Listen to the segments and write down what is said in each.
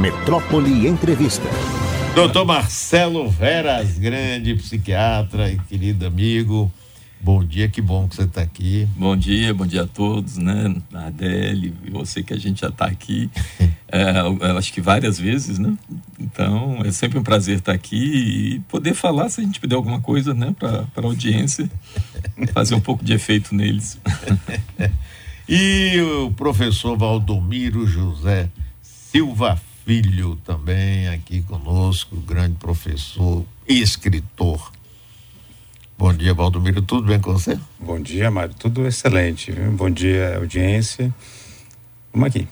Metrópole Entrevista. Doutor Marcelo Veras, grande psiquiatra e querido amigo. Bom dia, que bom que você está aqui. Bom dia, bom dia a todos, né? Adele, você que a gente já está aqui, é, acho que várias vezes, né? Então, é sempre um prazer estar aqui e poder falar, se a gente puder alguma coisa, né, para a audiência, fazer um pouco de efeito neles. e o professor Valdomiro José Silva Filho também aqui conosco, grande professor e escritor. Bom dia, Valdomiro, tudo bem com você? Bom dia, Mário, tudo excelente. Viu? Bom dia, audiência. Vamos aqui.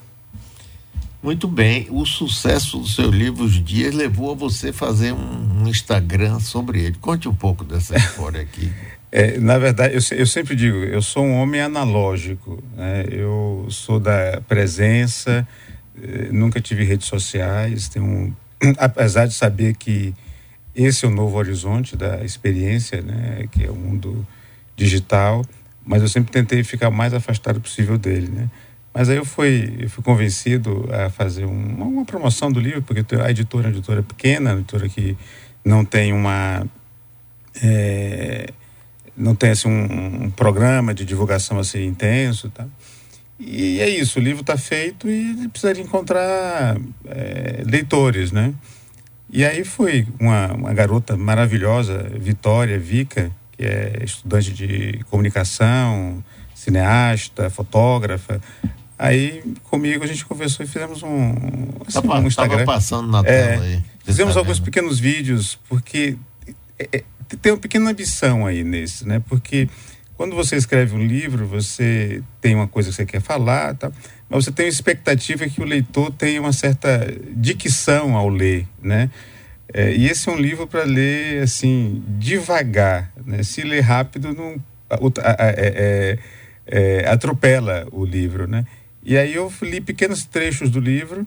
Muito bem, o sucesso do seu livro Os Dias levou a você fazer um, um Instagram sobre ele. Conte um pouco dessa história aqui. É, na verdade, eu, eu, sempre digo, eu sou um homem analógico. Né? Eu sou da presença, nunca tive redes sociais, tenho, apesar de saber que esse é o novo horizonte da experiência, né, que é o mundo digital, mas eu sempre tentei ficar mais afastado possível dele, né? Mas aí eu fui, eu fui convencido a fazer um, uma promoção do livro, porque a editora é uma editora pequena, uma editora que não tem uma é, não tem assim, um, um, programa de divulgação assim intenso, tá? E é isso, o livro está feito e ele precisa de encontrar é, leitores, né? E aí foi uma, uma garota maravilhosa, Vitória Vica, que é estudante de comunicação, cineasta, fotógrafa. Aí comigo a gente conversou e fizemos um, assim, um Instagram. passando na é, tela aí. Fizemos tá alguns pequenos vídeos, porque é, é, tem uma pequena ambição aí nesse, né? Porque quando você escreve um livro, você tem uma coisa que você quer falar, tá? mas você tem a expectativa que o leitor tenha uma certa dicção ao ler, né? É, e esse é um livro para ler assim devagar, né? Se ler rápido não é, é, é, atropela o livro, né? E aí eu li pequenos trechos do livro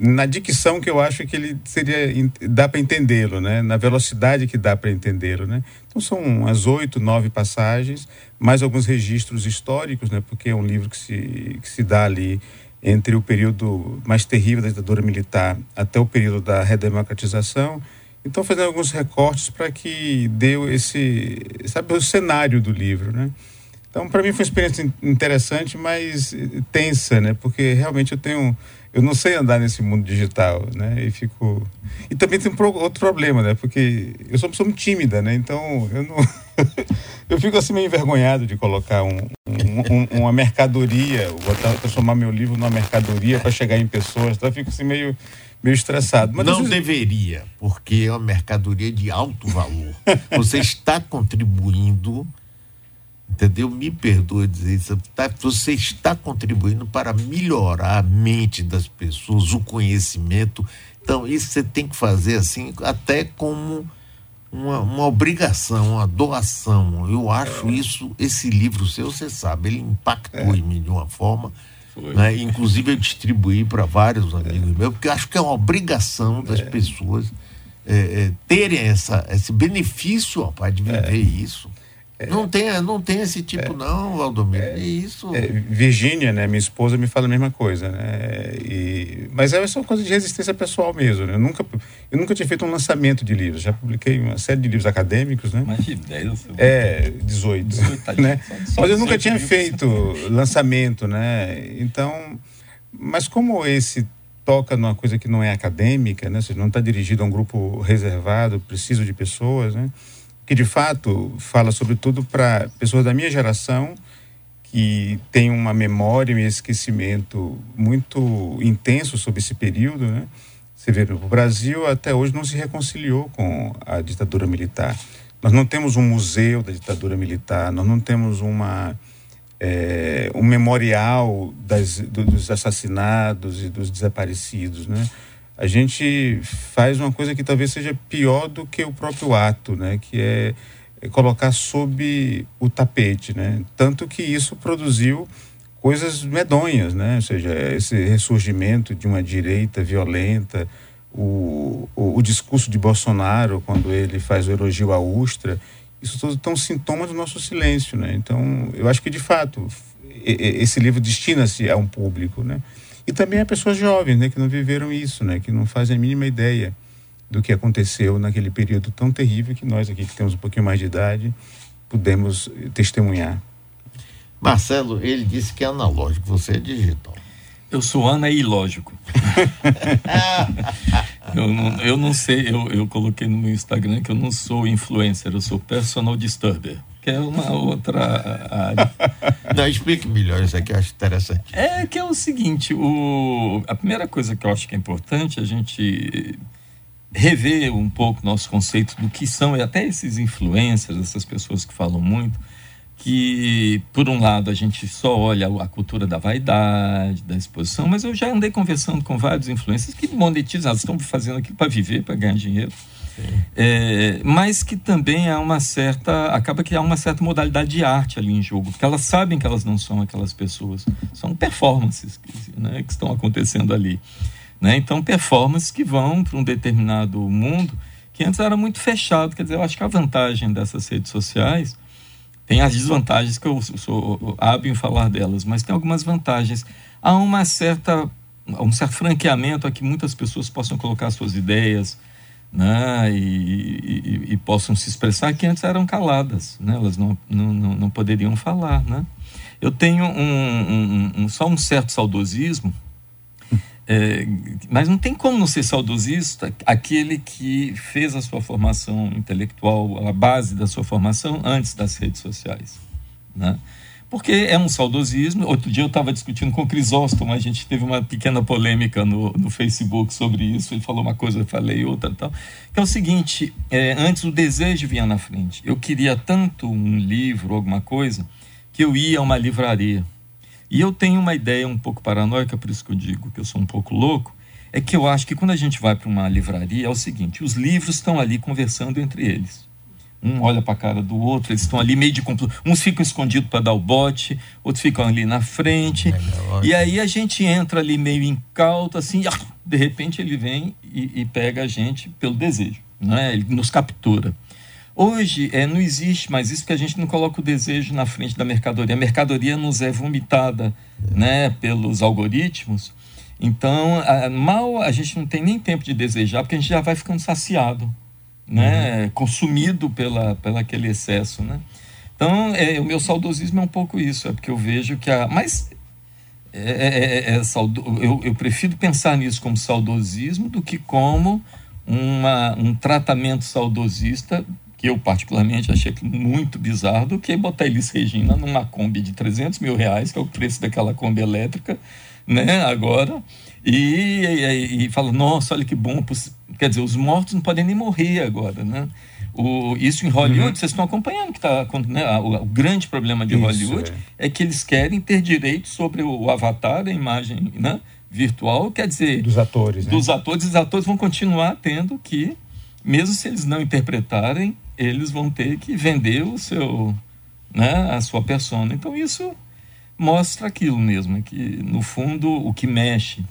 na dicção que eu acho que ele seria dá para entendê-lo, né? Na velocidade que dá para entendê-lo, né? Então são umas oito, nove passagens, mais alguns registros históricos, né? Porque é um livro que se que se dá ali entre o período mais terrível da ditadura militar até o período da redemocratização. Então fazendo alguns recortes para que deu esse, sabe, o cenário do livro, né? Então para mim foi uma experiência interessante, mas tensa, né? Porque realmente eu tenho eu não sei andar nesse mundo digital, né? E fico e também tem um outro problema, né? Porque eu sou uma pessoa muito tímida, né? Então eu não eu fico assim meio envergonhado de colocar um, um, um, uma mercadoria, botar, transformar meu livro numa mercadoria para chegar em pessoas. Então eu fico assim meio meio estressado. Mas não deveria, porque é uma mercadoria de alto valor. Você está contribuindo entendeu? Me perdoe dizer isso, tá? você está contribuindo para melhorar a mente das pessoas, o conhecimento. Então, isso você tem que fazer assim, até como uma, uma obrigação, uma doação. Eu acho isso, esse livro seu, você sabe, ele impactou é. em mim de uma forma. Né? Inclusive, eu distribuí para vários amigos meus, porque eu acho que é uma obrigação das é. pessoas é, é terem essa, esse benefício rapaz, de viver é. isso. É. Não tem, não tem esse tipo, é, não, Valdomiro. É, é isso. É, Virgínia, né, minha esposa, me fala a mesma coisa, né? E, mas é só coisa de resistência pessoal mesmo. Né? Eu, nunca, eu nunca tinha feito um lançamento de livros. Já publiquei uma série de livros acadêmicos, né? Mais de 10, É, 18. 18 né? Só, mas eu nunca tinha feito lançamento, né? Então, mas como esse toca numa coisa que não é acadêmica, né? Ou seja, não está dirigido a um grupo reservado, preciso de pessoas, né? Que de fato fala sobretudo para pessoas da minha geração que têm uma memória e um esquecimento muito intenso sobre esse período, né? Você vê, o Brasil até hoje não se reconciliou com a ditadura militar. Nós não temos um museu da ditadura militar, nós não temos uma é, um memorial das, dos assassinados e dos desaparecidos, né? A gente faz uma coisa que talvez seja pior do que o próprio ato, né? Que é, é colocar sob o tapete, né? Tanto que isso produziu coisas medonhas, né? Ou seja, esse ressurgimento de uma direita violenta, o, o, o discurso de Bolsonaro quando ele faz o elogio à Ustra, isso tudo são sintomas do nosso silêncio, né? Então, eu acho que de fato esse livro destina-se a um público, né? E também há pessoas jovens, né, que não viveram isso, né, que não fazem a mínima ideia do que aconteceu naquele período tão terrível que nós aqui que temos um pouquinho mais de idade pudemos testemunhar. Marcelo, ele disse que é analógico, você é digital. Eu sou analógico. eu, não, eu não sei, eu, eu coloquei no meu Instagram que eu não sou influencer, eu sou personal disturber que é uma outra área. Não, explique melhor isso aqui, eu acho interessante. É que é o seguinte, o, a primeira coisa que eu acho que é importante é a gente rever um pouco nosso conceito do que são, e até esses influencers, essas pessoas que falam muito, que, por um lado, a gente só olha a cultura da vaidade, da exposição, mas eu já andei conversando com vários influencers que monetizam, estão fazendo aquilo para viver, para ganhar dinheiro. É, mas que também há uma certa. acaba que há uma certa modalidade de arte ali em jogo, porque elas sabem que elas não são aquelas pessoas, são performances né, que estão acontecendo ali. Né? Então, performances que vão para um determinado mundo que antes era muito fechado. Quer dizer, eu acho que a vantagem dessas redes sociais tem as desvantagens que eu sou hábil em falar delas, mas tem algumas vantagens. Há uma certa, um certo franqueamento a que muitas pessoas possam colocar suas ideias, né, e, e, e, possam se expressar que antes eram caladas, né, elas não, não, não poderiam falar. Né. Eu tenho um, um, um, só um certo saudosismo, é, mas não tem como não ser saudosista aquele que fez a sua formação intelectual, a base da sua formação antes das redes sociais. Né? Porque é um saudosismo. Outro dia eu estava discutindo com o Crisóstomo, a gente teve uma pequena polêmica no, no Facebook sobre isso. Ele falou uma coisa, eu falei outra tal. Que é o seguinte: é, antes o desejo vinha na frente. Eu queria tanto um livro, alguma coisa, que eu ia a uma livraria. E eu tenho uma ideia um pouco paranoica, por isso que eu digo que eu sou um pouco louco. É que eu acho que quando a gente vai para uma livraria, é o seguinte: os livros estão ali conversando entre eles. Um olha para a cara do outro, eles estão ali meio de Uns ficam escondidos para dar o bote, outros ficam ali na frente. É e aí a gente entra ali meio incauto, assim, e, de repente ele vem e, e, pega a gente pelo desejo, né? ele nos captura. Hoje é, não existe mais isso porque a gente não coloca o desejo na frente da mercadoria. A mercadoria nos é vomitada né, pelos algoritmos. Então, a, mal a gente não tem nem tempo de desejar porque a gente já vai ficando saciado né, uhum. consumido pela, pela aquele excesso, né? Então, é, o meu saudosismo é um pouco isso, é porque eu vejo que a... Mas é, é, é, é saudo, eu, eu prefiro pensar nisso como saudosismo do que como uma, um tratamento saudosista que eu particularmente achei muito bizarro, do que botar Elis Regina numa Kombi de 300 mil reais, que é o preço daquela Kombi elétrica, né, agora, e, e, e fala, nossa, olha que bom, quer dizer, os mortos não podem nem morrer agora, né? O, isso em Hollywood, uhum. vocês estão acompanhando que está né, o, o, grande problema de isso, Hollywood é. é. que eles querem ter direito sobre o, o avatar, a imagem né, virtual, quer dizer... Dos atores, né? Dos atores, os atores vão continuar tendo que, mesmo se eles não interpretarem, eles vão ter que vender o seu, né, a sua persona. Então isso mostra aquilo mesmo, que no fundo o que mexe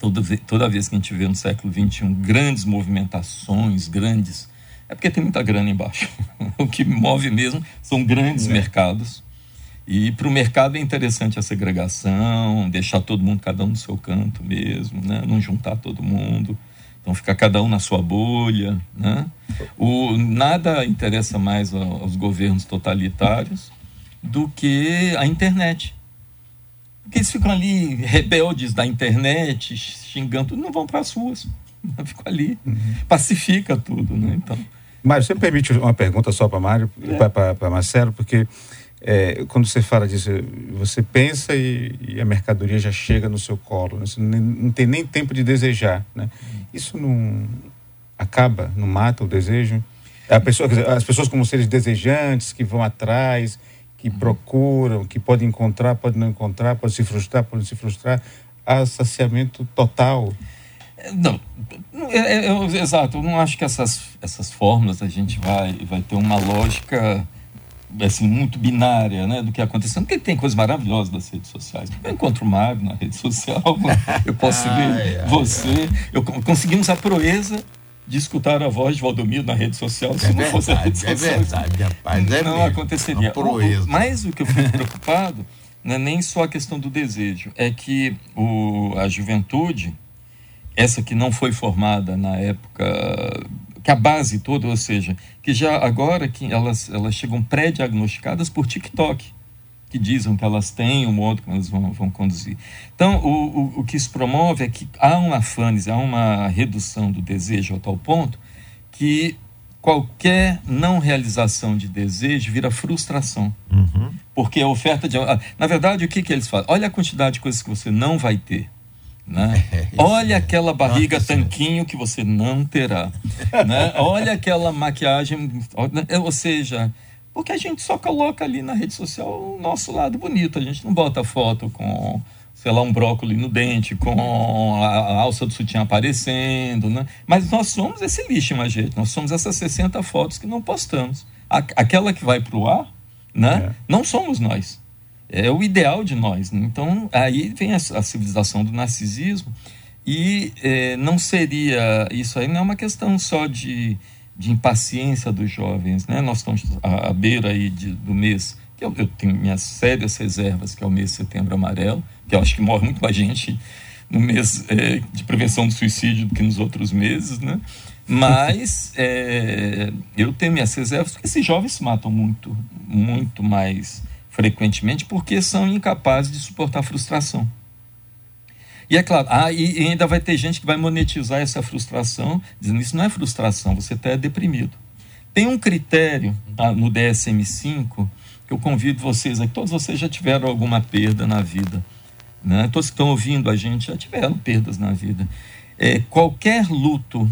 toda, toda vez que a gente vê no século XXI grandes movimentações, grandes. É porque tem muita grana embaixo. o que move mesmo são grandes é. mercados. E para o mercado é interessante a segregação, deixar todo mundo, cada um no seu canto mesmo, né? não juntar todo mundo. Então ficar cada um na sua bolha. Né? O, nada interessa mais aos governos totalitários do que a internet. Porque eles ficam ali rebeldes da internet, xingando, não vão para as ruas. Ficam ali, uhum. pacifica tudo, né? Então. Mário, você me permite uma pergunta só para Mário, é. para Marcelo, porque é, quando você fala disso, você pensa e, e, a mercadoria já chega no seu colo, né? você não, não, tem nem tempo de desejar, né? Isso não acaba, não mata o desejo? A pessoa, as pessoas como seres desejantes que vão atrás, que procuram, que podem encontrar, podem não encontrar, podem se frustrar, podem se frustrar, há saciamento total. Não, é, é, é, exato. Eu não acho que essas, essas fórmulas a gente vai, vai ter uma lógica assim, muito binária né, do que acontecendo, porque tem coisas maravilhosas das redes sociais. Eu encontro o Mário na rede social, eu posso ver você. Eu, conseguimos a proeza de escutar a voz de Valdomiro na rede social. Se é não verdade, fosse a rede é social, é verdade, rapaz. É não mesmo, aconteceria. Mas o que eu fico preocupado não é nem só a questão do desejo, é que o, a juventude, essa que não foi formada na época, que a base toda, ou seja, que já agora que elas, elas chegam pré-diagnosticadas por TikTok, que dizem que elas têm o modo que elas vão, vão conduzir. Então, o, o, o que se promove é que há uma fânise, há uma redução do desejo a tal ponto que qualquer não realização de desejo vira frustração. Uhum. Porque a oferta de. Na verdade, o que, que eles fazem? Olha a quantidade de coisas que você não vai ter. Né? É, Olha aquela barriga Nossa, tanquinho que você não terá. né? Olha aquela maquiagem. Ou seja, porque a gente só coloca ali na rede social o nosso lado bonito. A gente não bota foto com sei lá, um brócolis no dente, com a, alça do sutiã aparecendo, né? Mas nós somos esse lixo, mas gente, nós somos essas 60 fotos que não postamos. Aquela que vai para o ar, né? É. Não somos nós. É o ideal de nós. Então, aí vem a, a civilização do narcisismo e é, não seria, isso aí não é uma questão só de, de impaciência dos jovens, né? Nós estamos à, à beira aí de, do mês que eu, eu, tenho minhas sérias reservas, que é o mês de setembro amarelo, que eu acho que morre muito mais gente no mês é, de prevenção do suicídio do que nos outros meses, né? Mas é, eu tenho minhas reservas porque esses jovens se matam muito, muito mais frequentemente porque são incapazes de suportar a frustração. E é claro, ah, e, e ainda vai ter gente que vai monetizar essa frustração, dizendo isso não é frustração, você está deprimido. Tem um critério tá, no DSM-5 eu convido vocês aqui, todos vocês já tiveram alguma perda na vida. Né? Todos que estão ouvindo a gente já tiveram perdas na vida. É, qualquer luto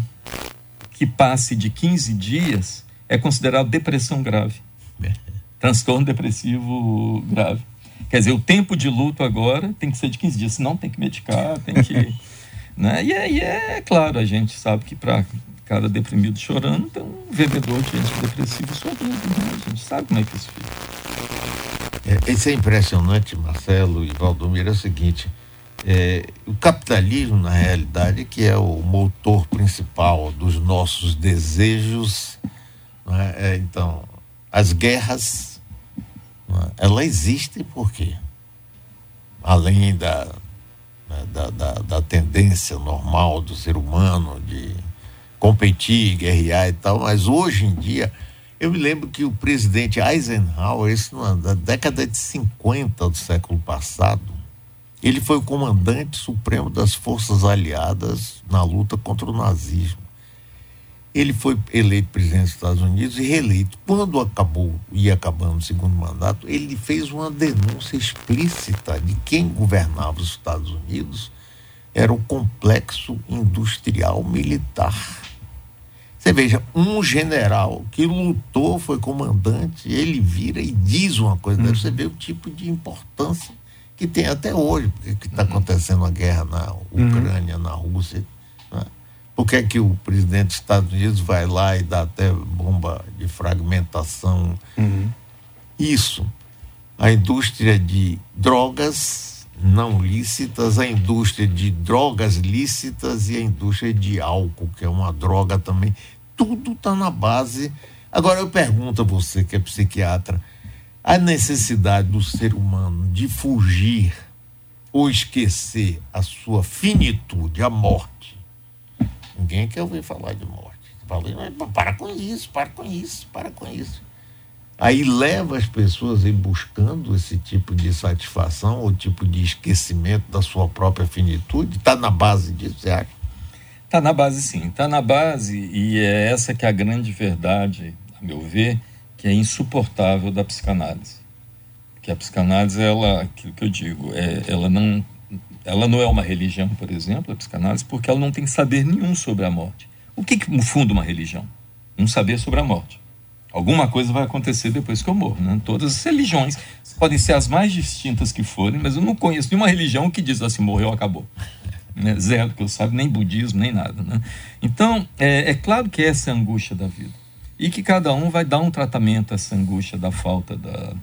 que passe de 15 dias é considerado depressão grave. Transtorno depressivo grave. Quer dizer, o tempo de luto agora tem que ser de 15 dias, senão tem que medicar, tem que. né? E aí é, é claro, a gente sabe que para cara deprimido chorando, tem um vendedor de antidepressivo sorrindo. Né? A gente sabe como é que isso fica. É, isso é impressionante, Marcelo e Valdomiro, é o seguinte. É, o capitalismo, na realidade, que é o motor principal dos nossos desejos, é? É, então, as guerras, elas existem por quê? Além da, né, da, da, da tendência normal do ser humano de competir, guerrear e tal, mas hoje em dia, eu me lembro que o presidente Eisenhower, isso na década de 50 do século passado, ele foi o comandante supremo das forças aliadas na luta contra o nazismo. Ele foi eleito presidente dos Estados Unidos e reeleito. Quando acabou, ia acabando o segundo mandato, ele fez uma denúncia explícita de quem governava os Estados Unidos era o complexo industrial militar você veja, um general que lutou, foi comandante, ele vira e diz uma coisa, hum. você vê o tipo de importância que tem até hoje, porque está uhum. acontecendo a guerra na Ucrânia, uhum. na Rússia. Por que, é que o presidente dos Estados Unidos vai lá e dá até bomba de fragmentação? Uhum. Isso. A indústria de drogas não lícitas, a indústria de drogas lícitas e a indústria de álcool, que é uma droga também tudo está na base. Agora eu pergunto a você que é psiquiatra, a necessidade do ser humano de fugir ou esquecer a sua finitude, a morte. Ninguém quer ouvir falar de morte. Falei, para com isso, para com isso, para com isso. Aí leva as pessoas em buscando esse tipo de satisfação ou tipo de esquecimento da sua própria finitude. Está na base disso, você acha? Está na base, sim. Está na base e é essa que é a grande verdade, a meu ver, que é insuportável da psicanálise. Que a psicanálise, ela, aquilo que eu digo, é, ela não ela não é uma religião, por exemplo, a psicanálise, porque ela não tem saber nenhum sobre a morte. O que, que funda uma religião? Um saber sobre a morte. Alguma coisa vai acontecer depois que eu morro. Né? Todas as religiões podem ser as mais distintas que forem, mas eu não conheço nenhuma religião que diz assim: morreu, acabou né? zero que eu saiba, nem budismo, nem nada. Né? Então, é, é claro que essa é a angústia da vida. E que cada um vai dar um tratamento a essa angústia da falta da,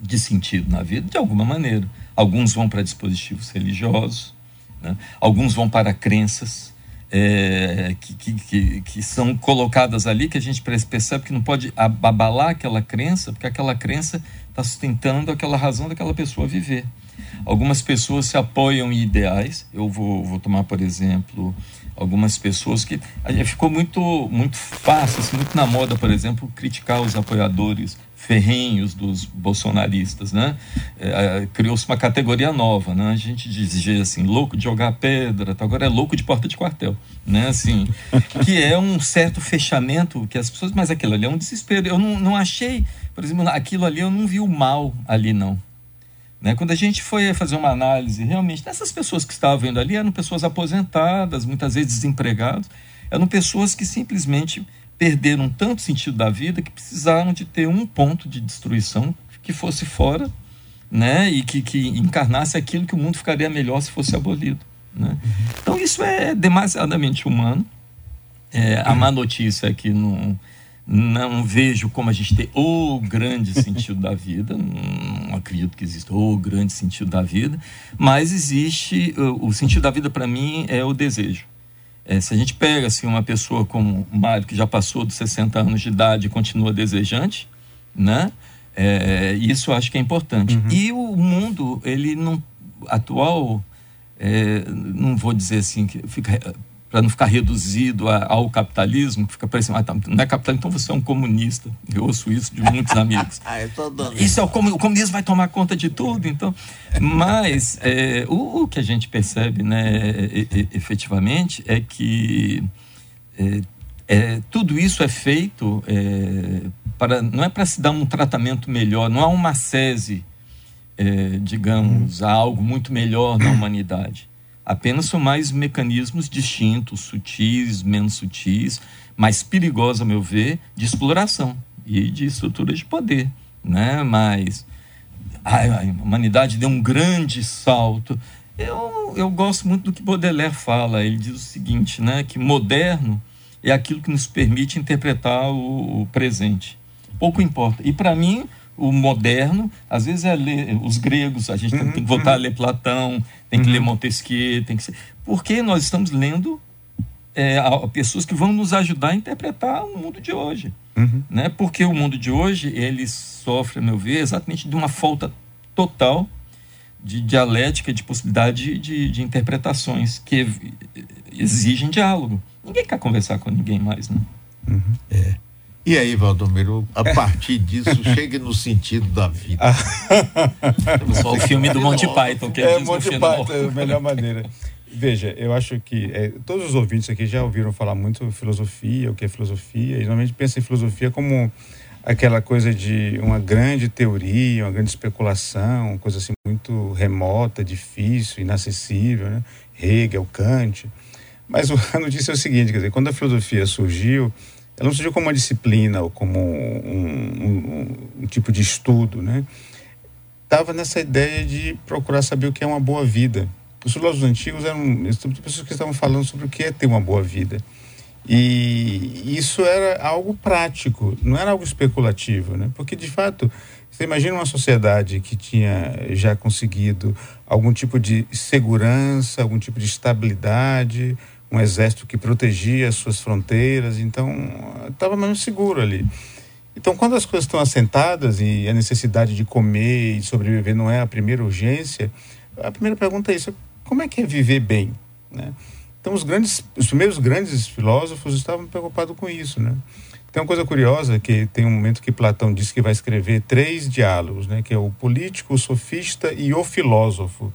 de sentido na vida, de alguma maneira. Alguns vão para dispositivos religiosos, né? alguns vão para crenças. é, que, que, que, que, são colocadas ali, que a gente percebe que não pode abalar aquela crença, porque aquela crença está sustentando aquela razão daquela pessoa viver. Algumas pessoas se apoiam em ideais. Eu vou, vou tomar, por exemplo, algumas pessoas que ficou muito muito fácil, assim, muito na moda, por exemplo, criticar os apoiadores ferrenhos dos bolsonaristas, né? É, Criou-se uma categoria nova, né? A gente dizia assim, louco de jogar pedra, tá? agora é louco de porta de quartel, né? Assim, que é um certo fechamento que as pessoas, mas aquilo ali é um desespero. Eu não, não achei, por exemplo, aquilo ali eu não vi o mal ali não. Né? Quando a gente foi fazer uma análise, realmente, dessas pessoas que estavam vendo ali eram pessoas aposentadas, muitas vezes desempregados, eram pessoas que simplesmente perderam tanto sentido da vida que precisaram de ter um ponto de destruição que fosse fora né? e que, que encarnasse aquilo que o mundo ficaria melhor se fosse abolido. Né? Então, isso é demasiadamente humano. É, a má notícia é que não não vejo como a gente tem o grande sentido da vida, não acredito que exista o grande sentido da vida, mas existe o, sentido da vida para mim é o desejo. É, se a gente pega assim uma pessoa como o Mário que já passou dos 60 anos de idade e continua desejante, né? É, isso acho que é importante. Uhum. E o mundo ele não atual, é, não vou dizer assim que fica para não ficar reduzido a, ao capitalismo, que fica parecendo, ah, tá, não é capitalismo, então você é um comunista. Eu ouço isso de muitos amigos. ah, isso é o, o, comunismo vai tomar conta de tudo, então. Mas é, o, o, que a gente percebe, né, e, e, efetivamente, é que é, é, tudo isso é feito é, para, não é para se dar um tratamento melhor, não há uma sese, é, digamos, há algo muito melhor na humanidade. Apenas são mais mecanismos distintos, sutis, menos sutis, mais perigosos, a meu ver, de exploração e de estruturas de poder. Né? Mas a, a humanidade deu um grande salto. Eu, eu gosto muito do que Baudelaire fala. Ele diz o seguinte, né? que moderno é aquilo que nos permite interpretar o, o presente. Pouco importa. E para mim, o moderno, às vezes é ler os gregos, a gente uhum, tem que voltar uhum. a ler Platão, tem que uhum. ler Montesquieu, tem que ser. Porque nós estamos lendo é, pessoas que vão nos ajudar a interpretar o mundo de hoje. Uhum. Né? Porque o mundo de hoje, ele sofre, a meu ver, exatamente de uma falta total de dialética, de possibilidade de, de interpretações que exigem diálogo. Ninguém quer conversar com ninguém mais, né? Uhum. É. E aí, Valdomiro, a partir disso, chegue no sentido da vida. O filme do Monty Python, que é diz Monty Python, é a melhor maneira. Veja, eu acho que é, todos os ouvintes aqui já ouviram falar muito sobre filosofia, o que é filosofia, e normalmente pensam em filosofia como aquela coisa de uma grande teoria, uma grande especulação, uma coisa assim muito remota, difícil, inacessível, né? Hegel, Kant. Mas a notícia é o seguinte, quer dizer, quando a filosofia surgiu, ela não surgiu como uma disciplina ou como um, um, um tipo de estudo, né? Estava nessa ideia de procurar saber o que é uma boa vida. Os filósofos antigos eram pessoas que estavam falando sobre o que é ter uma boa vida. E isso era algo prático, não era algo especulativo, né? Porque de fato, você imagina uma sociedade que tinha já conseguido algum tipo de segurança, algum tipo de estabilidade, um exército que protegia as suas fronteiras, então estava mais seguro ali. Então, quando as coisas estão assentadas e a necessidade de comer e sobreviver não é a primeira urgência, a primeira pergunta é isso: como é que é viver bem? Né? Então, os grandes, os primeiros grandes filósofos estavam preocupados com isso, né? Tem uma coisa curiosa que tem um momento que Platão disse que vai escrever três diálogos, né? Que é o político, o sofista e o filósofo.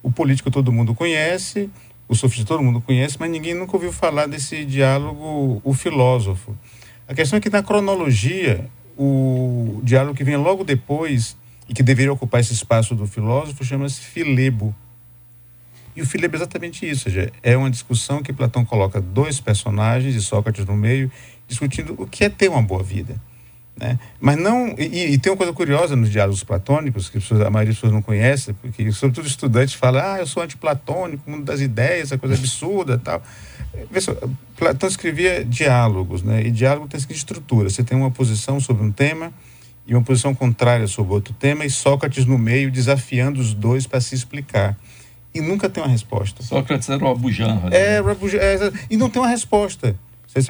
O político todo mundo conhece, o sofista todo mundo conhece, mas ninguém nunca ouviu falar desse diálogo, o filósofo. A questão é que na cronologia, o diálogo que vem logo depois e que deveria ocupar esse espaço do filósofo chama-se Filebo. E o Filebo é exatamente isso, seja, é uma discussão que Platão coloca dois personagens e Sócrates no meio, discutindo o que é ter uma boa vida. Né? Mas não. E, e, tem uma coisa curiosa nos diálogos platônicos, que a maioria das pessoas não conhece, porque, sobretudo, estudantes falam: ah, eu sou antiplatônico, mundo das ideias, essa coisa absurda tal. Só, Platão escrevia diálogos, né? e diálogo tem seguinte estrutura: você tem uma posição sobre um tema e uma posição contrária sobre outro tema, e Sócrates no meio desafiando os dois para se explicar. e nunca tem uma resposta. Sócrates era o Abujanra. Né? É, é, e não tem uma resposta.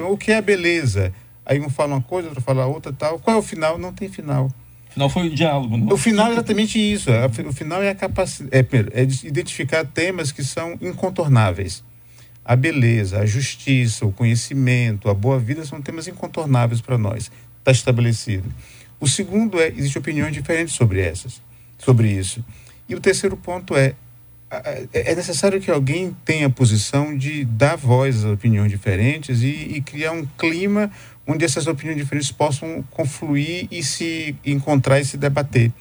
O que é a beleza? Aí um fala uma coisa, outro fala outra tal. Qual é o final? Não tem final. O final foi o diálogo. Não? O final é exatamente isso. O final é a capacidade, é, é identificar temas que são incontornáveis. A beleza, a justiça, o conhecimento, a boa vida são temas incontornáveis para nós. Está estabelecido. O segundo é, existem opiniões diferentes sobre essas, sobre isso. E o terceiro ponto é, é necessário que alguém tenha a posição de dar voz às opiniões diferentes e, e, criar um clima onde essas opiniões diferentes possam confluir e se encontrar e se debater.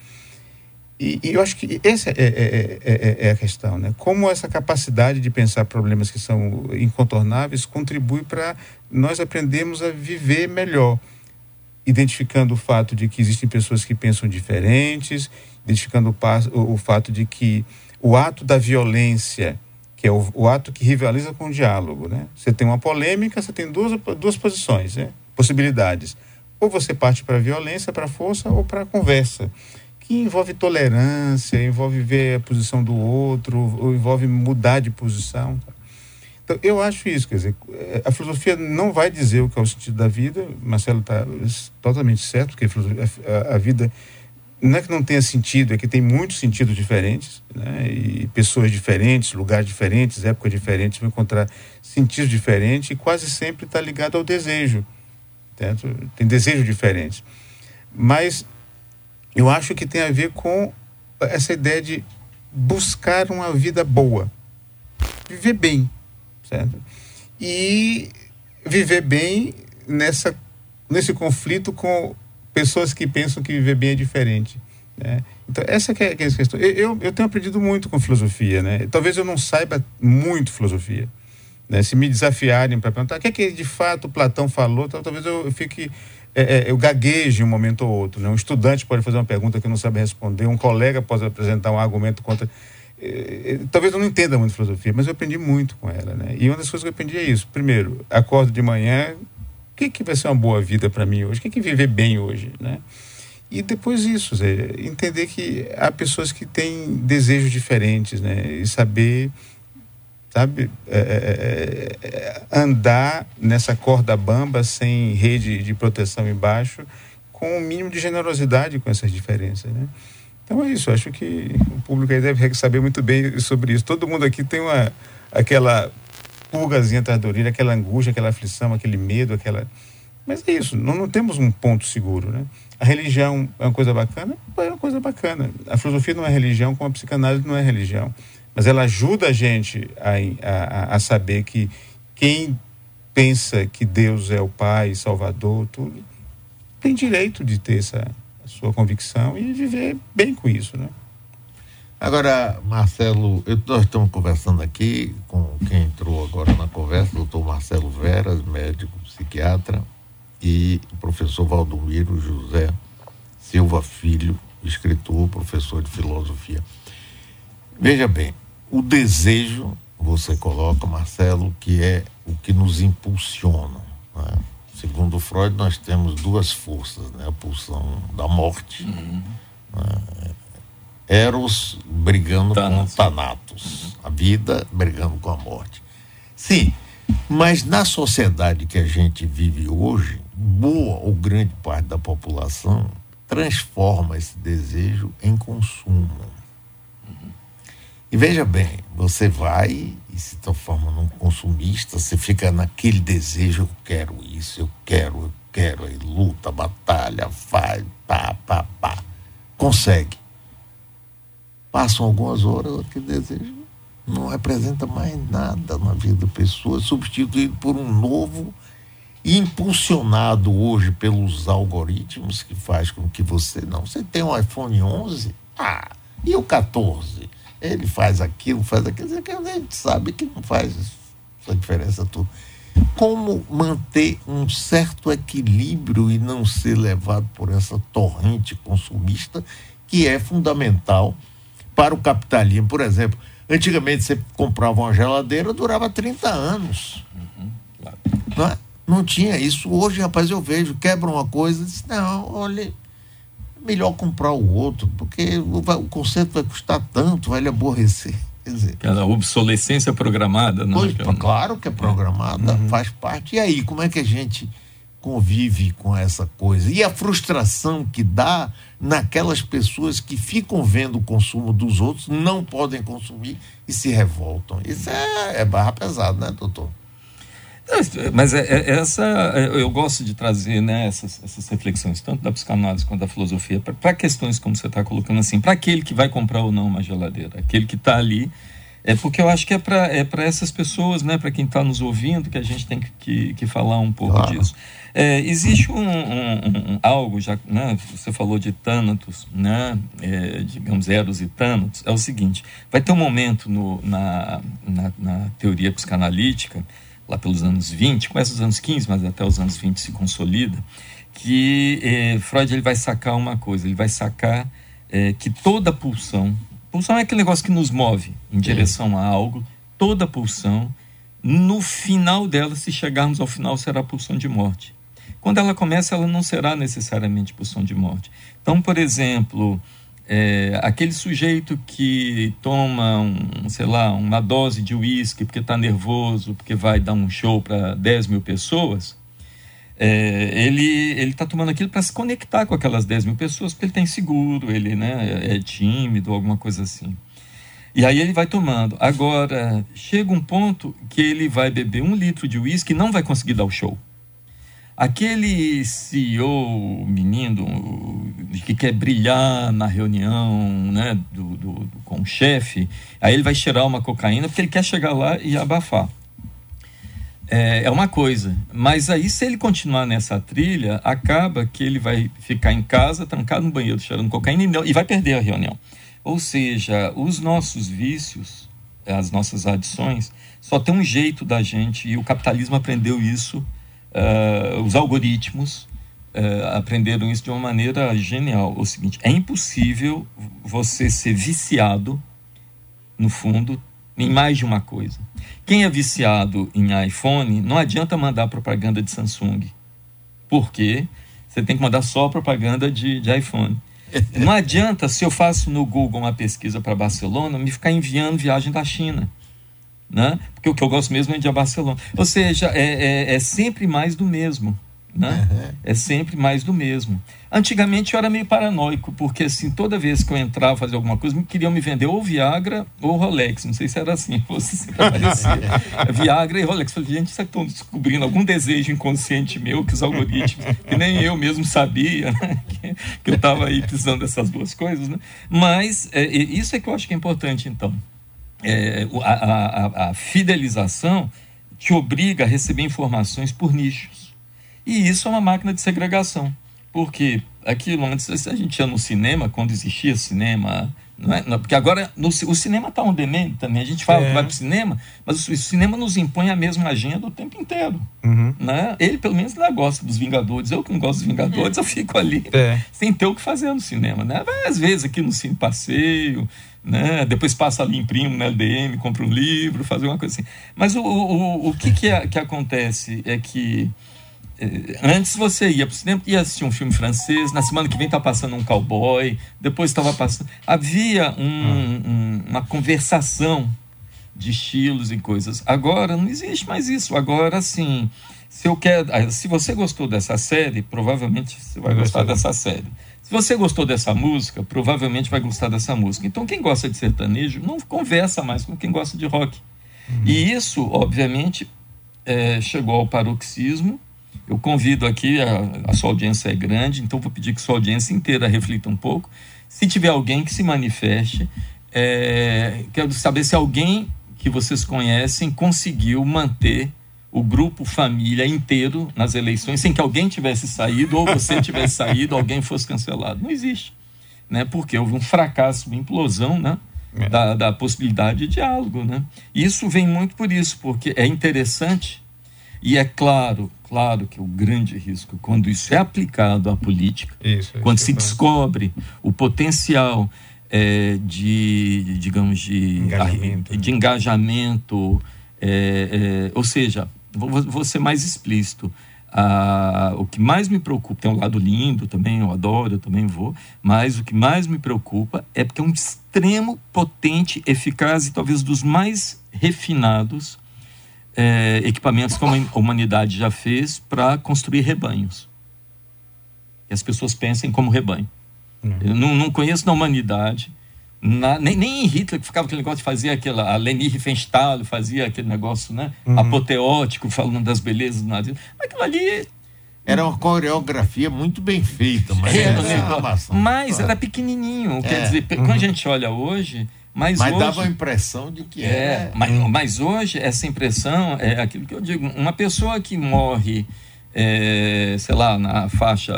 E, e eu acho que essa é, é, é, é, a questão, né? Como essa capacidade de pensar problemas que são incontornáveis contribui para nós aprendermos a viver melhor, identificando o fato de que existem pessoas que pensam diferentes, identificando o, o fato de que o ato da violência, que é o, o, ato que rivaliza com o diálogo, né? Você tem uma polêmica, você tem duas, duas posições, né? Possibilidades. Ou você parte para a violência, para a força, ou para a conversa que envolve tolerância, envolve ver a posição do outro, ou envolve mudar de posição. Então, eu acho isso, quer dizer, a filosofia não vai dizer o que é o sentido da vida, Marcelo está totalmente certo, porque a, a, vida não é que não tenha sentido, é que tem muitos sentidos diferentes, né? e pessoas diferentes, lugares diferentes, épocas diferentes, vão encontrar sentidos diferentes, e quase sempre está ligado ao desejo, tem desejos diferentes. Mas eu acho que tem a ver com essa ideia de buscar uma vida boa, viver bem, certo? E viver bem nessa nesse conflito com pessoas que pensam que viver bem é diferente. Né? Então, essa é, que é a questão. Eu, eu tenho aprendido muito com filosofia. Né? Talvez eu não saiba muito filosofia. Né? Se me desafiarem para perguntar o que é que de fato Platão falou, talvez eu, fique é, é, eu gagueje um momento ou outro. Né? Um estudante pode fazer uma pergunta que não sabe responder, um colega pode apresentar um argumento contra. É, é, talvez eu não entenda muito filosofia, mas eu aprendi muito com ela. Né? E uma das coisas que eu aprendi é isso. Primeiro, acordo de manhã, o que, que vai ser uma boa vida para mim hoje? O que, que viver bem hoje? Né? E depois isso, entender que há pessoas que têm desejos diferentes né? e saber sabe? É, é, é, é, andar nessa corda bamba sem rede de proteção embaixo, com o um mínimo de generosidade com essas diferenças, né? Então é isso, acho que o público aí deve saber muito bem sobre isso. Todo mundo aqui tem uma, aquela pulgazinha atrás da orelha, aquela angústia, aquela aflição, aquele medo, aquela... Mas é isso, não, não temos um ponto seguro, né? A religião é uma coisa bacana? É uma coisa bacana. A filosofia não é religião, como a psicanálise não é religião mas ela ajuda a gente a, a, a saber que quem pensa que Deus é o Pai, Salvador, tudo, tem direito de ter essa sua convicção e viver bem com isso, né? Agora, Marcelo, eu, nós estamos conversando aqui com quem entrou agora na conversa, doutor Marcelo Veras, médico psiquiatra, e o professor Valdomiro José Silva Filho, escritor, professor de filosofia. Veja bem, o desejo, você coloca, Marcelo, que é o que nos impulsiona. Né? Segundo Freud, nós temos duas forças, né? a pulsão da morte, uhum. né? Eros brigando com Thanatos, uhum. a vida brigando com a morte. Sim, mas na sociedade que a gente vive hoje, boa ou grande parte da população transforma esse desejo em consumo. E veja bem, você vai e se transforma num consumista, você fica naquele desejo, eu quero isso, eu quero, eu quero, aí luta, batalha, faz, pá, pá, pá. Consegue. Passam algumas horas, aquele desejo não representa mais nada na vida da pessoa, substituído por um novo impulsionado hoje pelos algoritmos que faz com que você não, você tem um iPhone 11, ah, e o 14? Ele faz aquilo, faz aquilo, a gente sabe que não faz essa diferença toda. Como manter um certo equilíbrio e não ser levado por essa torrente consumista que é fundamental para o capitalismo. Por exemplo, antigamente você comprava uma geladeira, durava 30 anos. Uhum, claro. não, é? não tinha isso. Hoje, rapaz, eu vejo, quebra uma coisa, diz, não, olha, melhor comprar o outro, porque o, o conceito vai custar tanto, vai lhe aborrecer. Quer dizer, Aquela obsolescência programada, não? Pois, Que é claro que é programada, faz parte. E aí, como é que a gente convive com essa coisa? E a frustração que dá naquelas pessoas que ficam vendo o consumo dos outros, não podem consumir e se revoltam. Isso é, é barra pesada, né, doutor? Mas é, é- essa é, eu gosto de trazer né, essas, essas reflexões, tanto da psicanálise quanto da filosofia, para questões como você está colocando assim, para aquele que vai comprar ou não uma geladeira, aquele que está ali. É porque eu acho que é para é essas pessoas, né, para quem está nos ouvindo, que a gente tem que, que, que falar um pouco Claro. disso. É, existe um, um- um- algo, já, né, você falou de Thanatos, né, é, digamos, Eros e Thanatos, é o seguinte: vai ter um momento no, na, na, na teoria psicanalítica lá pelos anos 20, começa nos anos 15, mas até os anos 20 se consolida, que eh, Freud ele vai sacar uma coisa, ele vai sacar eh, que toda pulsão, pulsão é aquele negócio que nos move em direção a algo, toda pulsão, no final dela, se chegarmos ao final, será pulsão de morte. Quando ela começa, ela não será necessariamente pulsão de morte. Então, por exemplo, é, aquele sujeito que toma, um, sei lá, uma dose de uísque porque está nervoso, porque vai dar um show para 10 mil pessoas, é, ele está tomando aquilo para se conectar com aquelas 10 mil pessoas, porque ele tem seguro, ele né, é tímido, alguma coisa assim. E aí ele vai tomando. Agora, chega um ponto que ele vai beber um litro de uísque e não vai conseguir dar o show. Aquele CEO menino que quer brilhar na reunião né, do, do- com o chefe, aí ele vai cheirar uma cocaína porque ele quer chegar lá e abafar. É, é uma coisa, mas aí se ele continuar nessa trilha, acaba que ele vai ficar em casa, trancado no banheiro, cheirando cocaína e, não- e vai perder a reunião. Ou seja, os nossos vícios, as nossas adições, só tem um jeito da gente, e o capitalismo aprendeu isso, ah, os algoritmos ah, aprenderam isso de uma maneira genial. O seguinte, é impossível você ser viciado, no fundo, em mais de uma coisa. Quem é viciado em iPhone, não adianta mandar propaganda de Samsung. Porque você tem que mandar só propaganda de, de iPhone. Não adianta, se eu faço no Google uma pesquisa para Barcelona, me ficar enviando viagem da China. Né? Porque o que eu gosto mesmo é de Barcelona. Ou seja, é, é, é sempre mais do mesmo. Né? É sempre mais do mesmo. Antigamente eu era meio paranoico, porque assim, toda vez que eu entrava fazer alguma coisa, me queriam me vender ou Viagra ou Rolex. Não sei se era assim, você sempre aparecia. Viagra e Rolex. Eu Falei, gente, será que estão descobrindo algum desejo inconsciente meu que os algoritmos, que nem eu mesmo sabia, né? que, que eu estava aí precisando dessas duas coisas. Né? Mas é, isso é que eu acho que é importante, então. É, a- a- a fidelização te obriga a receber informações por nichos. E isso é uma máquina de segregação. Porque aquilo antes, a gente ia no cinema, quando existia cinema. Não é? Não, porque agora no o cinema está on demand também. A gente fala É. que vai para o cinema, mas o, o cinema nos impõe a mesma agenda o tempo inteiro. Uhum. Né? Ele, pelo menos, lá gosta dos Vingadores. Eu que não gosto dos Vingadores, eu fico ali É. sem ter o que fazer no cinema, né? Às vezes aqui no Cine Passeio, né? Depois passa ali, imprimo no LDM, compra um livro, fazer uma coisa assim. Mas o, o, o, o que, que, é- que acontece é que antes você ia para o cinema ia assistir um filme francês, na semana que vem tá passando um cowboy, depois estava passando. Havia um- um- uma conversação de estilos e coisas. Agora não existe mais isso. Agora, assim, se eu quero, ah, se você gostou dessa série, provavelmente você vai gostar dessa série. Se você gostou dessa música, provavelmente vai gostar dessa música. Então, quem gosta de sertanejo não conversa mais com quem gosta de rock. E isso, obviamente, eh, chegou ao paroxismo. Eu convido aqui, a, a sua audiência é grande, então vou pedir que sua audiência inteira reflita um pouco. Se tiver alguém que se manifeste, eh, quero saber se alguém que vocês conhecem conseguiu manter o grupo família inteiro nas eleições sem que alguém tivesse saído ou você tivesse saído, alguém fosse cancelado. Não existe, né? Porque houve um fracasso, uma implosão, né? É. Da, da possibilidade de diálogo, né? Isso vem muito por isso, porque é interessante e é claro, claro que o grande risco quando isso é aplicado à política Isso. quando isso se é descobre o potencial eh, de, digamos, de Engajamento, de engajamento, eh, eh, ou seja, vou, vou ser mais explícito, Ah, o que mais me preocupa, tem um lado lindo também, eu adoro, eu também vou, mas o que mais me preocupa é porque é um extremo, potente, eficaz e talvez dos mais refinados é, equipamentos que a humanidade já fez para construir rebanhos. Que as pessoas pensem como rebanho. Uhum. Eu não, não conheço na humanidade na, nem, nem Hitler que ficava aquele negócio de fazer aquela. A Leni Riefenstahl fazia aquele negócio, né? Uhum. Apoteótico, falando das belezas do nazismo. Aquilo ali. Era uma coreografia muito bem feita, mas, é, é, mas era pequenininho. É. Quer dizer, uhum. quando a gente olha hoje. Mas, mas hoje, dava a impressão de que é. Mas, mas hoje, essa impressão é aquilo que eu digo: uma pessoa que morre é, sei lá, na faixa.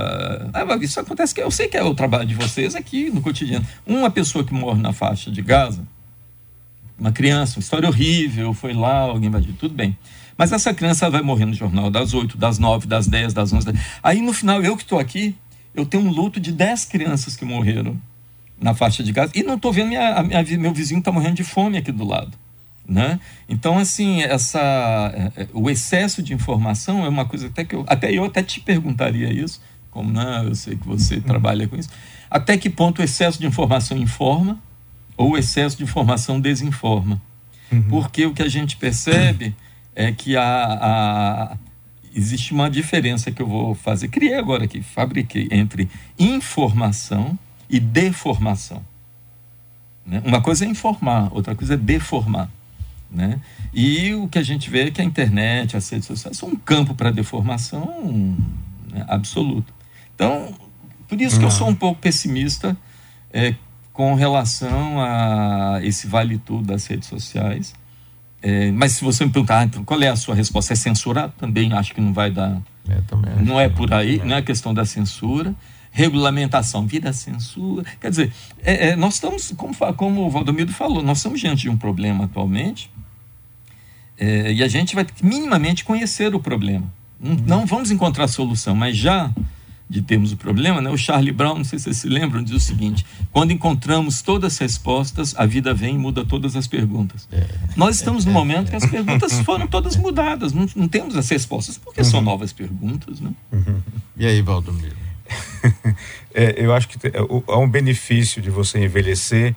Ah, isso acontece que eu sei que é o trabalho de vocês aqui no cotidiano. Uma pessoa que morre na faixa de Gaza, uma criança, uma história horrível, foi lá, alguém invadiu, tudo bem. Mas essa criança vai morrer no jornal das 8, das 9, das 10, das 11. Aí no final, eu que estou aqui, eu tenho um luto de 10 crianças que morreram na faixa de Gaza e não estou vendo minha, minha, meu vizinho está morrendo de fome aqui do lado. Né? Então, assim, essa, é, é, o excesso de informação é uma coisa até que eu até, eu até te perguntaria isso, como né, eu sei que você trabalha com isso. Até que ponto o excesso de informação informa ou o excesso de informação desinforma? Uhum. Porque o que a gente percebe é que a, a, existe uma diferença que eu vou fazer, criei agora aqui, fabriquei, entre informação e deformação. Né? Uma coisa é informar, outra coisa é deformar. Né? E o que a gente vê é que a internet, as redes sociais são um campo para deformação né, absoluto. Então, por isso que eu sou um pouco pessimista é, com relação a esse vale tudo das redes sociais. É, mas se você me perguntar, ah, então, qual é a sua resposta? É censurar? Também acho que não vai dar. É, não é por aí, não é questão da censura. Regulamentação, vira censura. Quer dizer, é, é, nós estamos, como, como o Valdomiro falou, nós estamos diante de um problema atualmente é, e a gente vai minimamente conhecer o problema. Não, uhum. não vamos encontrar solução, mas já de termos o problema, né? o Charlie Brown, não sei se vocês se lembram, diz o seguinte: quando encontramos todas as respostas, a vida vem e muda todas as perguntas. É, Nós estamos é, no momento que as perguntas foram todas mudadas, não, não temos as respostas, porque uhum. são novas perguntas. Né? Uhum. E aí, Valdomiro? é, eu acho que há um benefício de você envelhecer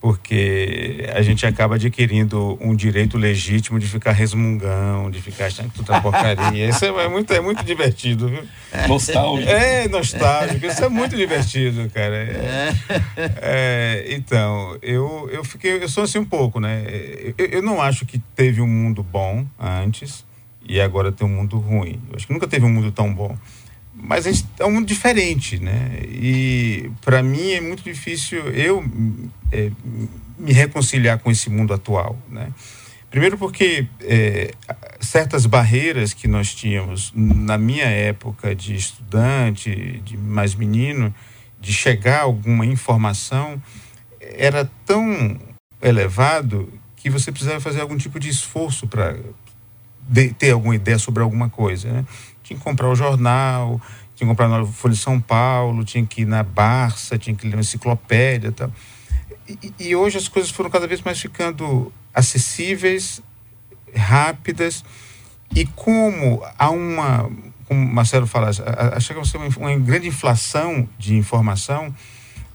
porque a gente acaba adquirindo um direito legítimo de ficar resmungão, de ficar achando que tudo é porcaria. Isso é muito, é muito divertido, viu? Nostálgico. É, nostálgico. Isso é muito divertido, cara. É, é, então, eu, eu fiquei, eu sou assim um pouco, né? Eu, eu não acho que teve um mundo bom antes e agora tem um mundo ruim. Eu acho que nunca teve um mundo tão bom mas é um mundo diferente, né? E para mim é muito difícil eu é, me reconciliar com esse mundo atual, né? Primeiro porque é, certas barreiras que nós tínhamos na minha época de estudante, de mais menino, de chegar a alguma informação, era tão elevado que você precisava fazer algum tipo de esforço para ter alguma ideia sobre alguma coisa, né? Tinha que comprar o jornal, tinha que comprar na Folha de São Paulo, tinha que ir na Barça, tinha que ler uma enciclopédia tal. E, e hoje as coisas foram cada vez mais ficando acessíveis, rápidas, e como há uma, como o Marcelo fala, chega a ser uma, uma grande inflação de informação,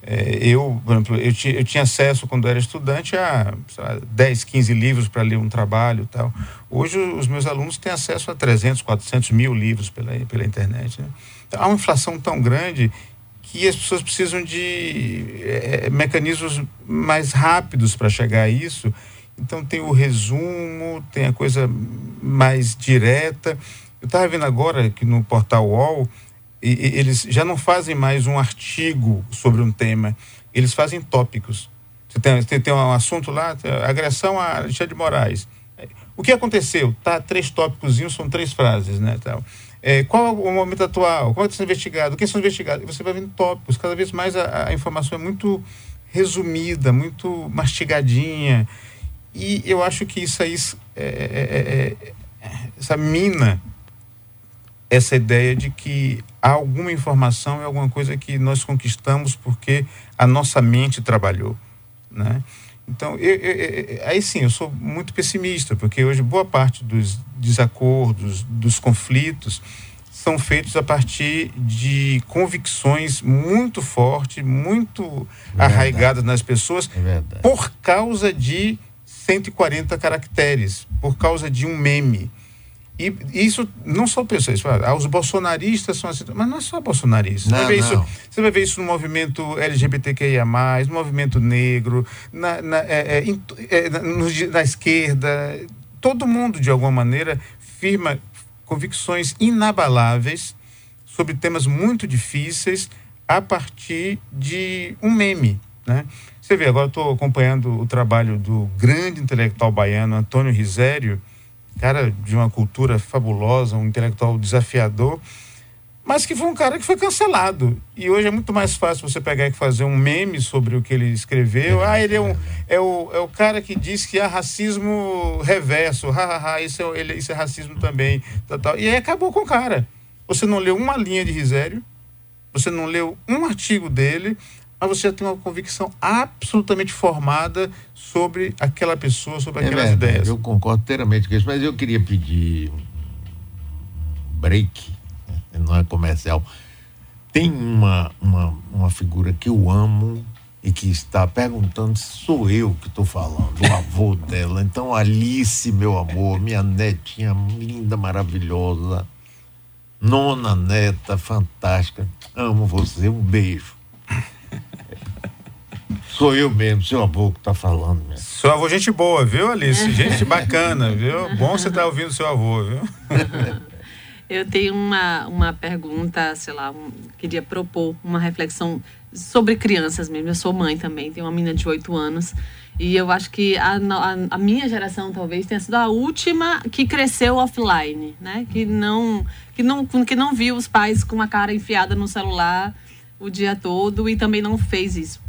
é, eu, por exemplo, eu, tinha, eu tinha acesso quando era estudante a lá, 10, 15 livros para ler um trabalho tal. Hoje os meus alunos têm acesso a 300, 400 mil livros pela, pela internet. Né? Então, há uma inflação tão grande que as pessoas precisam de é, mecanismos mais rápidos para chegar a isso. Então tem o resumo, tem a coisa mais direta. Eu estava vendo agora que no portal UOL e, eles já não fazem mais um artigo sobre um tema, eles fazem tópicos. Você tem, tem, tem um assunto lá, agressão a Alexandre de Moraes. O que aconteceu? Tá, três tópicos, são três frases, né? Tal. É, qual é o momento atual? Qual está sendo investigado? O que são investigados? E você vai vendo tópicos. Cada vez mais a, a informação é muito resumida, muito mastigadinha. E eu acho que isso aí, é, é, é, é essa mina essa ideia de que há alguma informação é alguma coisa que nós conquistamos porque a nossa mente trabalhou, né? Então, eu, eu, aí sim, eu sou muito pessimista, porque hoje boa parte dos desacordos, dos conflitos, são feitos a partir de convicções muito fortes, muito é arraigadas nas pessoas, é por causa de 140 caracteres, por causa de um meme. E isso não só pessoas, ah, os bolsonaristas são assim, mas não é só bolsonaristas. Não, você, vai ver isso, você vai ver isso no movimento LGBTQIA, no movimento negro, na, na, é, é, é, na esquerda. Todo mundo, de alguma maneira, firma convicções inabaláveis sobre temas muito difíceis a partir de um meme. Né? Você vê, agora estou acompanhando o trabalho do grande intelectual baiano Antônio Risério, cara de uma cultura fabulosa, um intelectual desafiador, mas que foi um cara que foi cancelado. E hoje é muito mais fácil você pegar e fazer um meme sobre o que ele escreveu. Ah, ele é, um, é, o, é o cara que diz que há racismo reverso. Ha, ha, isso, é, ele, isso é racismo também. Tal, tal. E aí acabou com o cara. Você não leu uma linha de Risério, você não leu um artigo dele, mas você já tem uma convicção absolutamente formada sobre aquela pessoa, sobre é aquelas verdade, ideias. Eu concordo inteiramente com isso, mas eu queria pedir um break, né? não é comercial. Tem uma, uma, uma figura que eu amo e que está perguntando se sou eu que estou falando, o avô dela. Então, Alice, meu amor, minha netinha linda, maravilhosa, nona neta, fantástica, amo você, um beijo. Sou eu mesmo, seu avô que está falando mesmo. Seu avô, gente boa, viu, Alice? Gente bacana, viu? Bom você estar tá ouvindo seu avô, viu? Eu tenho uma, uma pergunta, sei lá, um, queria propor uma reflexão sobre crianças mesmo. Eu sou mãe também, tenho uma menina de 8 anos. E eu acho que a, a, a, minha geração talvez tenha sido a última que cresceu offline, né? Que não, que não, que não viu os pais com a cara enfiada no celular o dia todo e também não fez isso.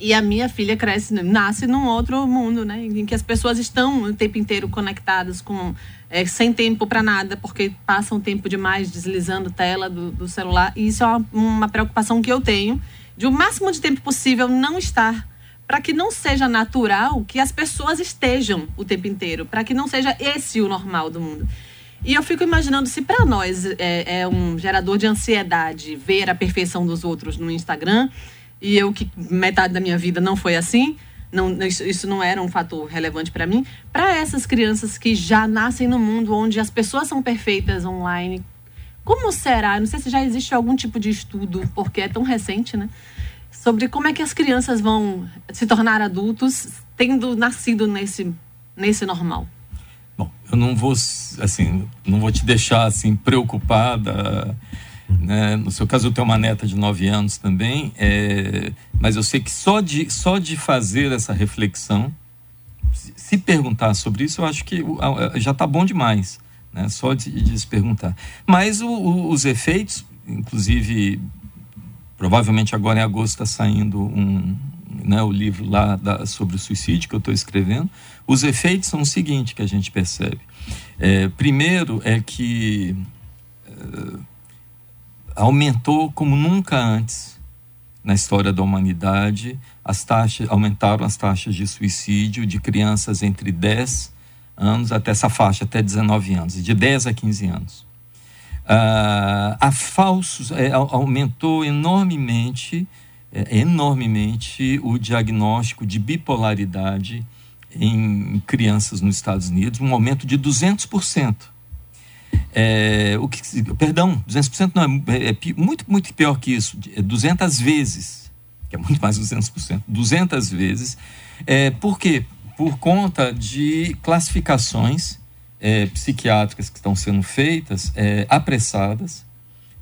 E a minha filha cresce, nasce num outro mundo, né? Em que as pessoas estão o tempo inteiro conectadas com é, sem tempo para nada, porque passam tempo demais deslizando tela do, do celular. E isso é uma, uma, preocupação que eu tenho, de o máximo de tempo possível não estar, para que não seja natural que as pessoas estejam o tempo inteiro, para que não seja esse o normal do mundo. E eu fico imaginando se para nós é, é um gerador de ansiedade ver a perfeição dos outros no Instagram e eu que metade da minha vida não foi assim, não, isso não era um fator relevante para mim. Para essas crianças que já nascem no mundo onde as pessoas são perfeitas online, como será? Não sei se já existe algum tipo de estudo, porque é tão recente, né? Sobre como é que as crianças vão se tornar adultos tendo nascido nesse, nesse normal. Bom, eu não vou, assim, não vou te deixar assim preocupada né? No seu caso, eu tenho uma neta de 9 anos também, é, mas eu sei que só de, só de fazer essa reflexão, se perguntar sobre isso, eu acho que já está bom demais, né? só de, de se perguntar. Mas o, o, os efeitos, inclusive, provavelmente agora em agosto está saindo um, né, o livro lá da, sobre o suicídio que eu estou escrevendo, os efeitos são o seguinte que a gente percebe. É, primeiro é que é, aumentou como nunca antes na história da humanidade. As taxas aumentaram as taxas de suicídio de crianças entre 10 anos até essa faixa, até 19 anos, de 10 a 15 anos. Uh, a falsos é, aumentou enormemente, é, enormemente o diagnóstico de bipolaridade em crianças nos Estados Unidos, um aumento de 200%. É, o que, perdão, 200% não, é, é, muito, muito pior que isso, é 200 vezes, que é muito mais de 200%, 200 vezes. É, por quê? Por conta de classificações é, psiquiátricas que estão sendo feitas é, apressadas,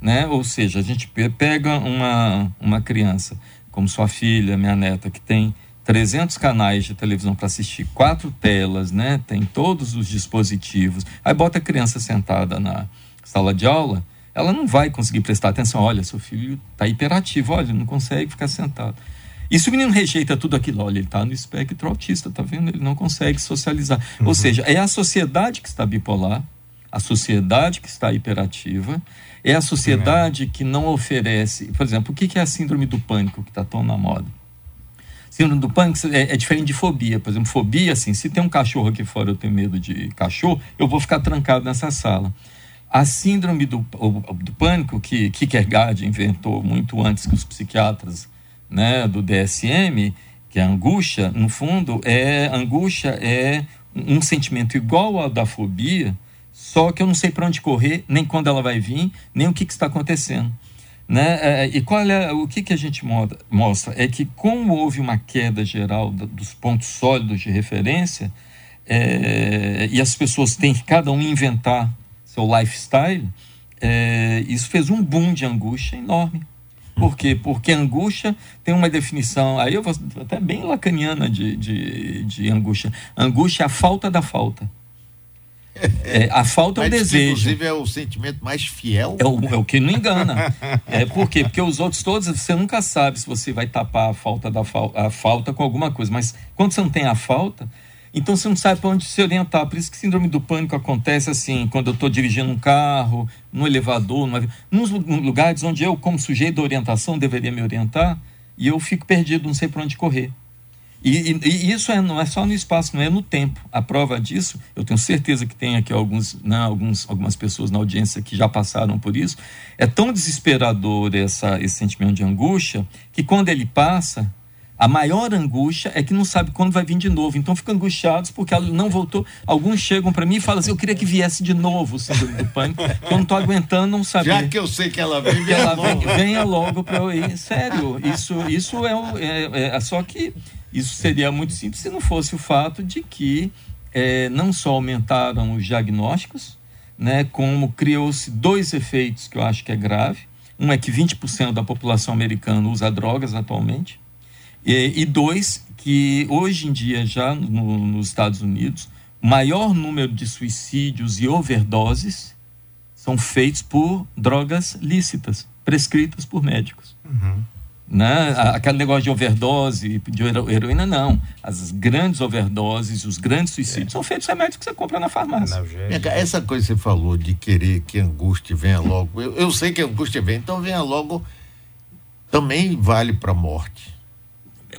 né? ou seja, a gente pega uma, uma criança, como sua filha, minha neta, que tem 300 canais de televisão para assistir, quatro telas, né? Tem todos os dispositivos. Aí bota a criança sentada na sala de aula, ela não vai conseguir prestar atenção. Olha, seu filho está hiperativo, olha, não consegue ficar sentado. E se o menino rejeita tudo aquilo, olha, ele está no espectro autista, tá vendo? Ele não consegue socializar. Uhum. Ou seja, é a sociedade que está bipolar, a sociedade que está hiperativa, é a sociedade uhum. que não oferece. Por exemplo, o que é a síndrome do pânico que está tão na moda? Síndrome do pânico é, é, diferente de fobia. Por exemplo, fobia, assim, se tem um cachorro aqui fora, eu tenho medo de cachorro, eu vou ficar trancado nessa sala. A síndrome do, do pânico, que Kierkegaard inventou muito antes que os psiquiatras né, do DSM, que é a angústia, no fundo, é angústia é um sentimento igual ao da fobia, só que eu não sei para onde correr, nem quando ela vai vir, nem o que, que está acontecendo. Né? É, e qual é o que, que a gente mostra? É que, como houve uma queda geral dos pontos sólidos de referência, é, e as pessoas têm que cada um inventar seu lifestyle, é, isso fez um boom de angústia enorme. Por quê? Porque angústia tem uma definição, aí eu vou até bem lacaniana de, de, de angústia. Angústia é a falta da falta. É, a falta é o desejo. Inclusive é o sentimento mais fiel. É o, é o que não engana. é por quê? Porque os outros todos, você nunca sabe se você vai tapar a falta da fa a falta com alguma coisa. Mas quando você não tem a falta, então você não sabe para onde se orientar. Por isso que síndrome do pânico acontece assim, quando eu estou dirigindo um carro, no elevador, numa... nos lugares onde eu, como sujeito da orientação, deveria me orientar, e eu fico perdido, não sei para onde correr. E, e, e, isso é, não é só no espaço, não é no tempo. A prova disso, eu tenho certeza que tem aqui alguns, né, alguns, algumas pessoas na audiência que já passaram por isso. É tão desesperador essa, esse sentimento de angústia que quando ele passa, a maior angústia é que não sabe quando vai vir de novo. Então ficam angustiados porque ela não voltou. Alguns chegam para mim e falam assim: Eu queria que viesse de novo o síndrome do pânico. Eu não estou aguentando não saber. Já que eu sei que ela vem, venha ela logo. Vem, venha logo para eu ir. Sério, isso, isso é, é, é, Só que isso seria muito simples se não fosse o fato de que é, não só aumentaram os diagnósticos, né, como criou-se dois efeitos que eu acho que é grave. Um é que 20% da população americana usa drogas atualmente e, e dois, que hoje em dia, já no, nos Estados Unidos, maior número de suicídios e overdoses são feitos por drogas lícitas, prescritas por médicos. Uhum. Né? Aquele negócio de overdose, de heroína, não. As grandes overdoses, os grandes suicídios é. são feitos remédios que você compra na farmácia. Essa coisa que você falou de querer que a angústia venha logo, eu, eu sei que a angústia vem, então venha logo, também vale para a morte.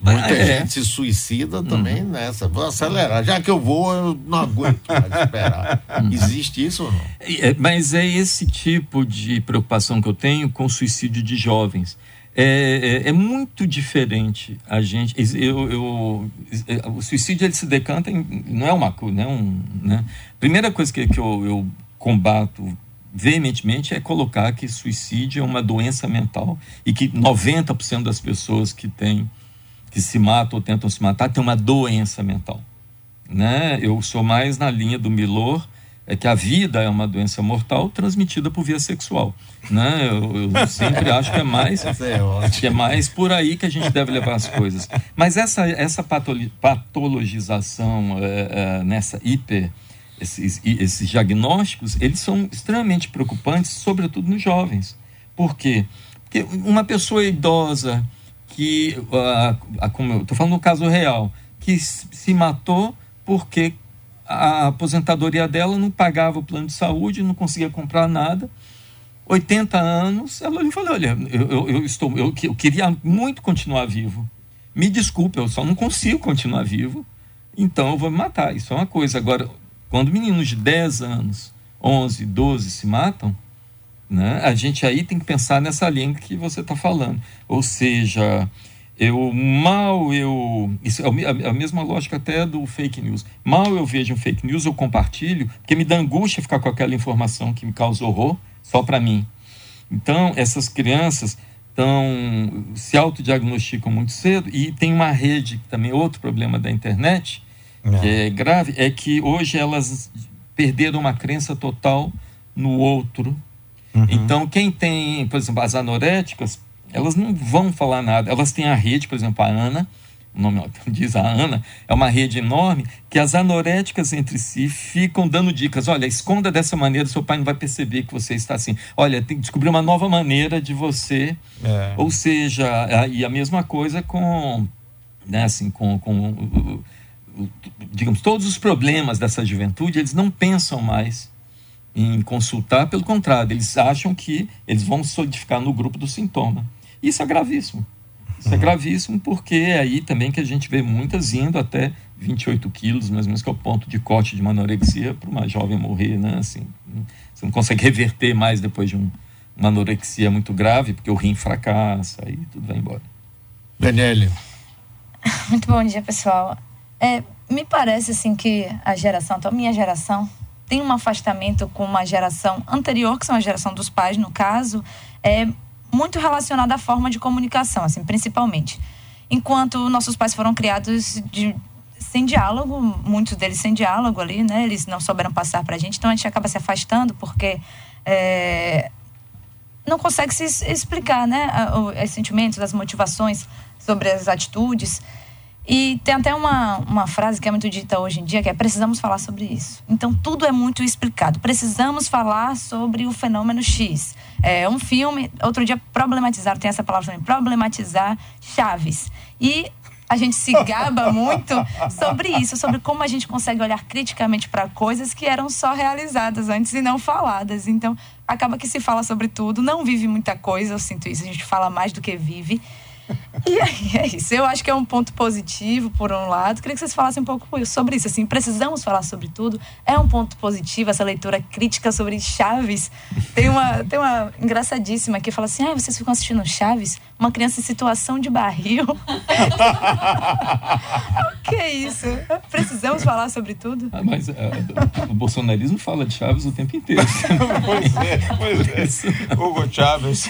Muita é. gente se suicida também uhum. nessa. Vou acelerar. Já que eu vou, eu não aguento mais esperar. Uhum. Existe isso ou não? É, mas é esse tipo de preocupação que eu tenho com o suicídio de jovens. É, é, é muito diferente a gente. Eu, eu, é, o suicídio ele se decanta em, não é uma coisa, é um, né? Primeira coisa que, que eu, eu combato veementemente é colocar que suicídio é uma doença mental e que 90% das pessoas que têm que se matam ou tentam se matar têm uma doença mental. Né? Eu sou mais na linha do Milor, é que a vida é uma doença mortal transmitida por via sexual. Né? Eu, eu sempre acho que é mais é que é mais por aí que a gente deve levar as coisas. Mas essa, essa patologização é, é, nessa hiper esses, esses diagnósticos, eles são extremamente preocupantes, sobretudo nos jovens. Por quê? Porque uma pessoa idosa que, uh, a, como eu estou falando no caso real, que se matou porque a aposentadoria dela não pagava o plano de saúde, não conseguia comprar nada. 80 anos, ela me falou: Olha, eu, eu, eu estou, eu, eu, queria muito continuar vivo. Me desculpe, eu só não consigo continuar vivo, então eu vou me matar. Isso é uma coisa. Agora, quando meninos de 10 anos, 11, 12 se matam, né? A gente aí tem que pensar nessa linha que você está falando. Ou seja, eu mal eu. Isso é a mesma lógica até do fake news. Mal eu vejo um fake news, eu compartilho, porque me dá angústia ficar com aquela informação que me causa horror só para mim. Então, essas crianças tão, se autodiagnosticam muito cedo e tem uma rede, também outro problema da internet, Não. que é grave, é que hoje elas perderam uma crença total no outro, Uhum. Então, quem tem, por exemplo, as anoréticas, elas não vão falar nada. Elas têm a rede, por exemplo, a Ana, o nome diz a Ana, é uma rede enorme que as anoréticas entre si ficam dando dicas. Olha, esconda dessa maneira, seu pai não vai perceber que você está assim. Olha, tem que descobrir uma nova maneira de você. É. Ou seja, e a mesma coisa com, né, assim, com, com digamos, todos os problemas dessa juventude, eles não pensam mais em consultar, pelo contrário, eles acham que eles vão solidificar no grupo do sintoma. Isso é gravíssimo. Isso é uhum. é gravíssimo porque é aí também que a gente vê muitas indo até 28 quilos, mais ou menos, que é o ponto de corte de uma anorexia para uma jovem morrer, né? Assim, você não consegue reverter mais depois de um, uma anorexia muito grave, porque o rim fracassa e tudo vai embora. Daniele. Muito bom dia, pessoal. É, me parece assim que a geração, então, a minha geração, tem um afastamento com uma geração anterior, que são a geração dos pais, no caso, é muito relacionada à forma de comunicação, assim, principalmente. Enquanto nossos pais foram criados de, sem diálogo, muitos deles sem diálogo ali, né? Eles não souberam passar para a gente, então a gente acaba se afastando porque é, não consegue se explicar, né? Os sentimentos, as motivações sobre as atitudes. E tem até uma, uma frase que é muito dita hoje em dia, que é precisamos falar sobre isso. Então, tudo é muito explicado. Precisamos falar sobre o fenômeno X. É um filme, outro dia problematizar, tem essa palavra também, problematizar Chaves. E a gente se gaba muito sobre isso, sobre como a gente consegue olhar criticamente para coisas que eram só realizadas antes e não faladas. Então, acaba que se fala sobre tudo, não vive muita coisa, eu sinto isso, a gente fala mais do que vive. E aí é isso. Eu acho que é um ponto positivo, por um lado. Queria que vocês falassem um pouco sobre isso. Assim, precisamos falar sobre tudo. É um ponto positivo essa leitura crítica sobre Chaves. Tem uma, tem uma engraçadíssima que fala assim: ah, vocês ficam assistindo Chaves? Uma criança em situação de barril. o que é isso? Precisamos falar sobre tudo? Ah, mas uh, o bolsonarismo fala de Chaves o tempo inteiro. pois é, pois é. Hugo Chaves.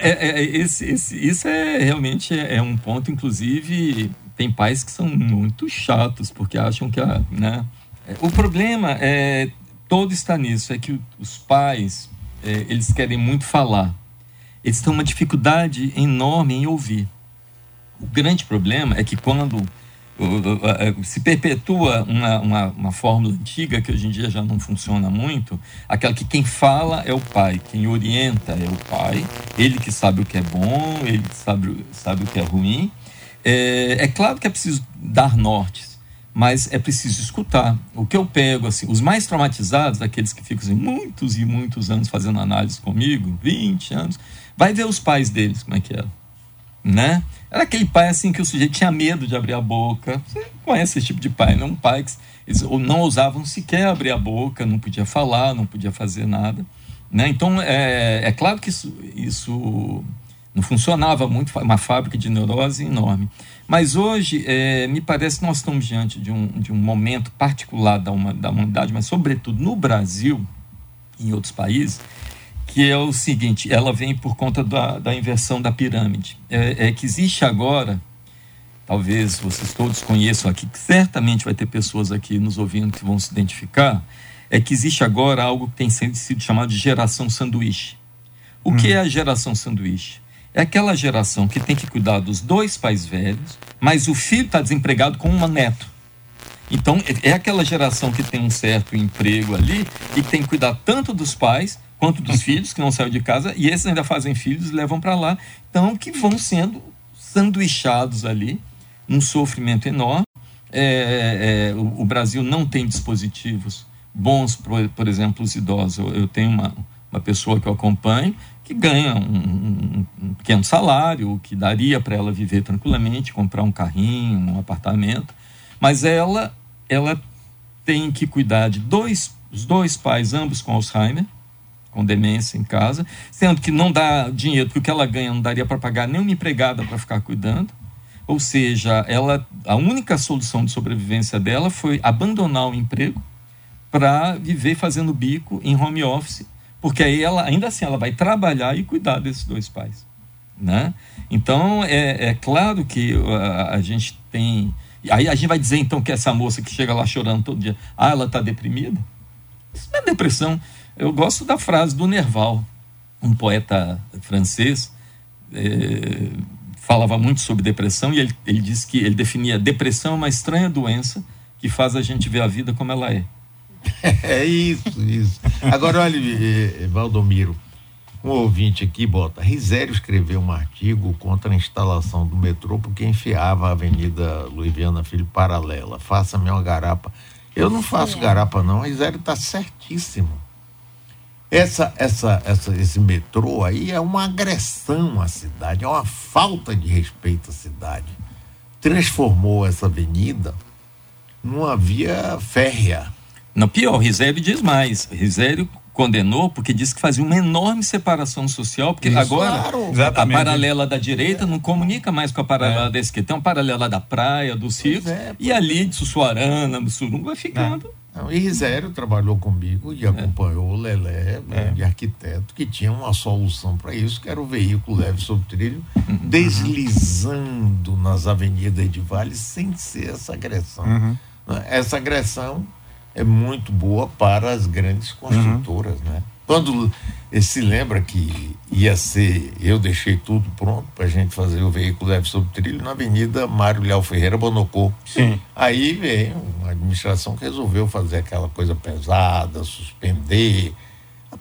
é, é, esse, esse, isso é realmente é, é, um ponto, inclusive, tem pais que são muito chatos, porque acham que a. Né, o problema é. Todo está nisso, é que os pais, é, eles querem muito falar. Eles têm uma dificuldade enorme em ouvir. O grande problema é que quando se perpetua uma, uma, uma, fórmula antiga que hoje em dia já não funciona muito, aquela que quem fala é o pai, quem orienta é o pai, ele que sabe o que é bom, ele que sabe, sabe o que é ruim. É, é claro que é preciso dar nortes, mas é preciso escutar. O que eu pego, assim, os mais traumatizados, aqueles que ficam assim, muitos e muitos anos fazendo análise comigo, 20 anos, vai ver os pais deles, como é que era né? Era aquele pai assim que o sujeito tinha medo de abrir a boca. Você conhece esse tipo de pai, não? Um pai que eles não ousavam sequer abrir a boca, não podia falar, não podia fazer nada. Né? Então, é, é claro que isso, isso não funcionava muito, uma fábrica de neurose enorme. Mas hoje, é, me parece que nós estamos diante de um, de um momento particular da, uma, da humanidade, mas sobretudo no Brasil e em outros países, que é o seguinte: ela vem por conta da, da inversão da pirâmide. É, é, que existe agora, talvez vocês todos conheçam aqui, que certamente vai ter pessoas aqui nos ouvindo que vão se identificar, é que existe agora algo que tem sido chamado de geração sanduíche. O hum. que é a geração sanduíche? É aquela geração que tem que cuidar dos dois pais velhos, mas o filho está desempregado com uma neto. Então, é, é aquela geração que tem um certo emprego ali e tem que cuidar tanto dos pais quanto dos filhos que não saem de casa, e esses ainda fazem filhos levam para lá. Então, que vão sendo sanduichados ali, num sofrimento enorme. É, é, o, o, Brasil não tem dispositivos bons, por, por exemplo, os idosos. Eu, eu, tenho uma, uma pessoa que eu acompanho que ganha um, um, um pequeno salário, que daria para ela viver tranquilamente, comprar um carrinho, um apartamento, mas ela, ela tem que cuidar de dois, os dois pais, ambos com Alzheimer, com demência em casa, sendo que não dá dinheiro, porque o que ela ganha não daria para pagar nenhuma empregada para ficar cuidando. Ou seja, ela, a única solução de sobrevivência dela foi abandonar o emprego para viver fazendo bico em home office, porque aí ela, ainda assim, ela vai trabalhar e cuidar desses dois pais. Né? Então, é, é claro que a, a gente tem. Aí a gente vai dizer então que essa moça que chega lá chorando todo dia, ah, ela está deprimida? Isso não é depressão. Eu gosto da frase do Nerval, um poeta francês, é, falava muito sobre depressão e ele, ele disse que ele definia depressão uma estranha doença que faz a gente ver a vida como ela é. É isso, isso. Agora, olha, Valdomiro, um ouvinte aqui bota: Risério escreveu um artigo contra a instalação do metrô porque enfiava a Avenida Luiz Viana Filho paralela. Faça-me uma garapa. Eu não faço é. garapa, não. Risério está certíssimo. Essa, essa, essa, esse metrô aí é uma agressão à cidade, é uma falta de respeito à cidade. transformou essa avenida numa via férrea. Não, pior, Risério diz mais. Risério condenou porque disse que fazia uma enorme separação social, porque Isso, agora claro. a paralela da direita não comunica mais com a paralela É. da esquerda. Tem uma paralela da praia, do circo, é, e ali de Sussuarana, do Surungo, vai ficando. Não, e Risério trabalhou comigo e acompanhou o Lelé, É. de arquiteto, que tinha uma solução para isso, que era o veículo leve sobre trilho, deslizando nas avenidas de Vale sem ser essa agressão. Uhum. Né? Essa agressão é muito boa para as grandes construtoras, né? Quando ele se lembra que ia ser, eu deixei tudo pronto para a gente fazer o veículo leve sobre trilho na Avenida Mário Léo Ferreira Bonocô. Sim. Aí veio uma administração que resolveu fazer aquela coisa pesada, suspender.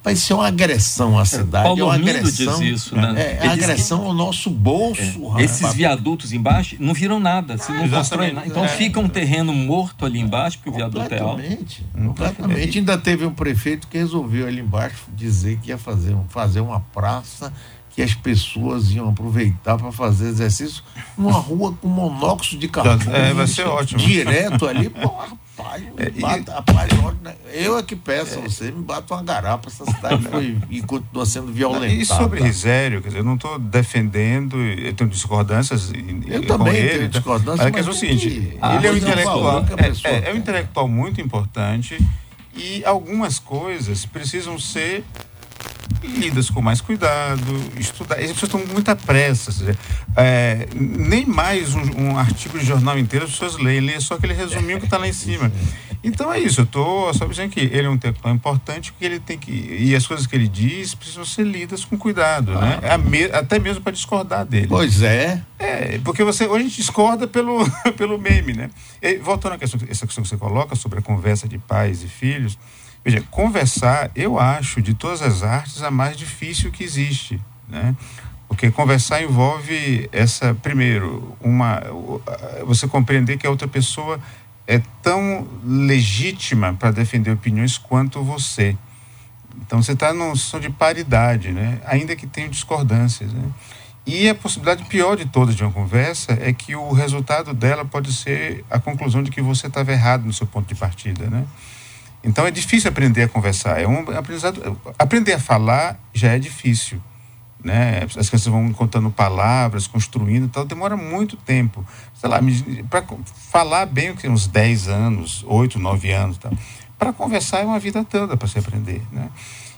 Rapaz, isso é uma agressão à cidade. Paulo é uma agressão. diz isso, né? É, é agressão ao nosso bolso, rapaz. Esses viadutos embaixo não viram nada, se não constroem nada. Então É. fica um terreno morto ali embaixo, porque o viaduto é alto. Completamente. Completamente. Ainda teve um prefeito que resolveu ali embaixo dizer que ia fazer, fazer uma praça que as pessoas iam aproveitar para fazer exercício numa rua com monóxido de carbono. É, vai ser ótimo. Direto ali, pô, É, e- bata, rapaz, olha, eu é que peço a você, me bata uma garapa. Essa cidade foi e continua sendo violentada. E sobre Risério, quer dizer, eu não estou defendendo, eu tenho discordâncias Eu e também com ele, tenho tá? discordâncias, Mas mas questão é o seguinte, que- ele é um intelectual, é, é- é um intelectual muito importante e algumas coisas precisam ser lidas com mais cuidado, estudar. As pessoas estão com muita pressa. seja, é, nem mais um, um artigo de jornal inteiro as pessoas leem, leem só aquele resuminho que está lá em cima. Então é isso, eu estou só dizendo que ele é um intelectual importante, que ele tem que. E as coisas que ele diz precisam ser lidas com cuidado, né? A me- até mesmo para discordar dele. Pois é. É, porque você hoje a gente discorda pelo, pelo meme, né? E, voltando à questão, essa questão que você coloca sobre a conversa de pais e filhos, veja, conversar, eu acho, de todas as artes, a mais difícil que existe, né? Porque conversar envolve essa, primeiro, uma, você compreender que a outra pessoa é tão legítima para defender opiniões quanto você. Então você está numa situação de paridade, né? ainda que tenha discordâncias. Né? E a possibilidade pior de todas de uma conversa é que o resultado dela pode ser a conclusão de que você estava errado no seu ponto de partida. Né? Então é difícil aprender a conversar. É um aprendizado. Aprender a falar já é difícil. Né? As crianças vão contando palavras, construindo, tal, demora muito tempo. Sei lá, para falar bem, uns 10 anos, 8, 9 anos, tal. Para conversar é uma vida toda para se aprender, né?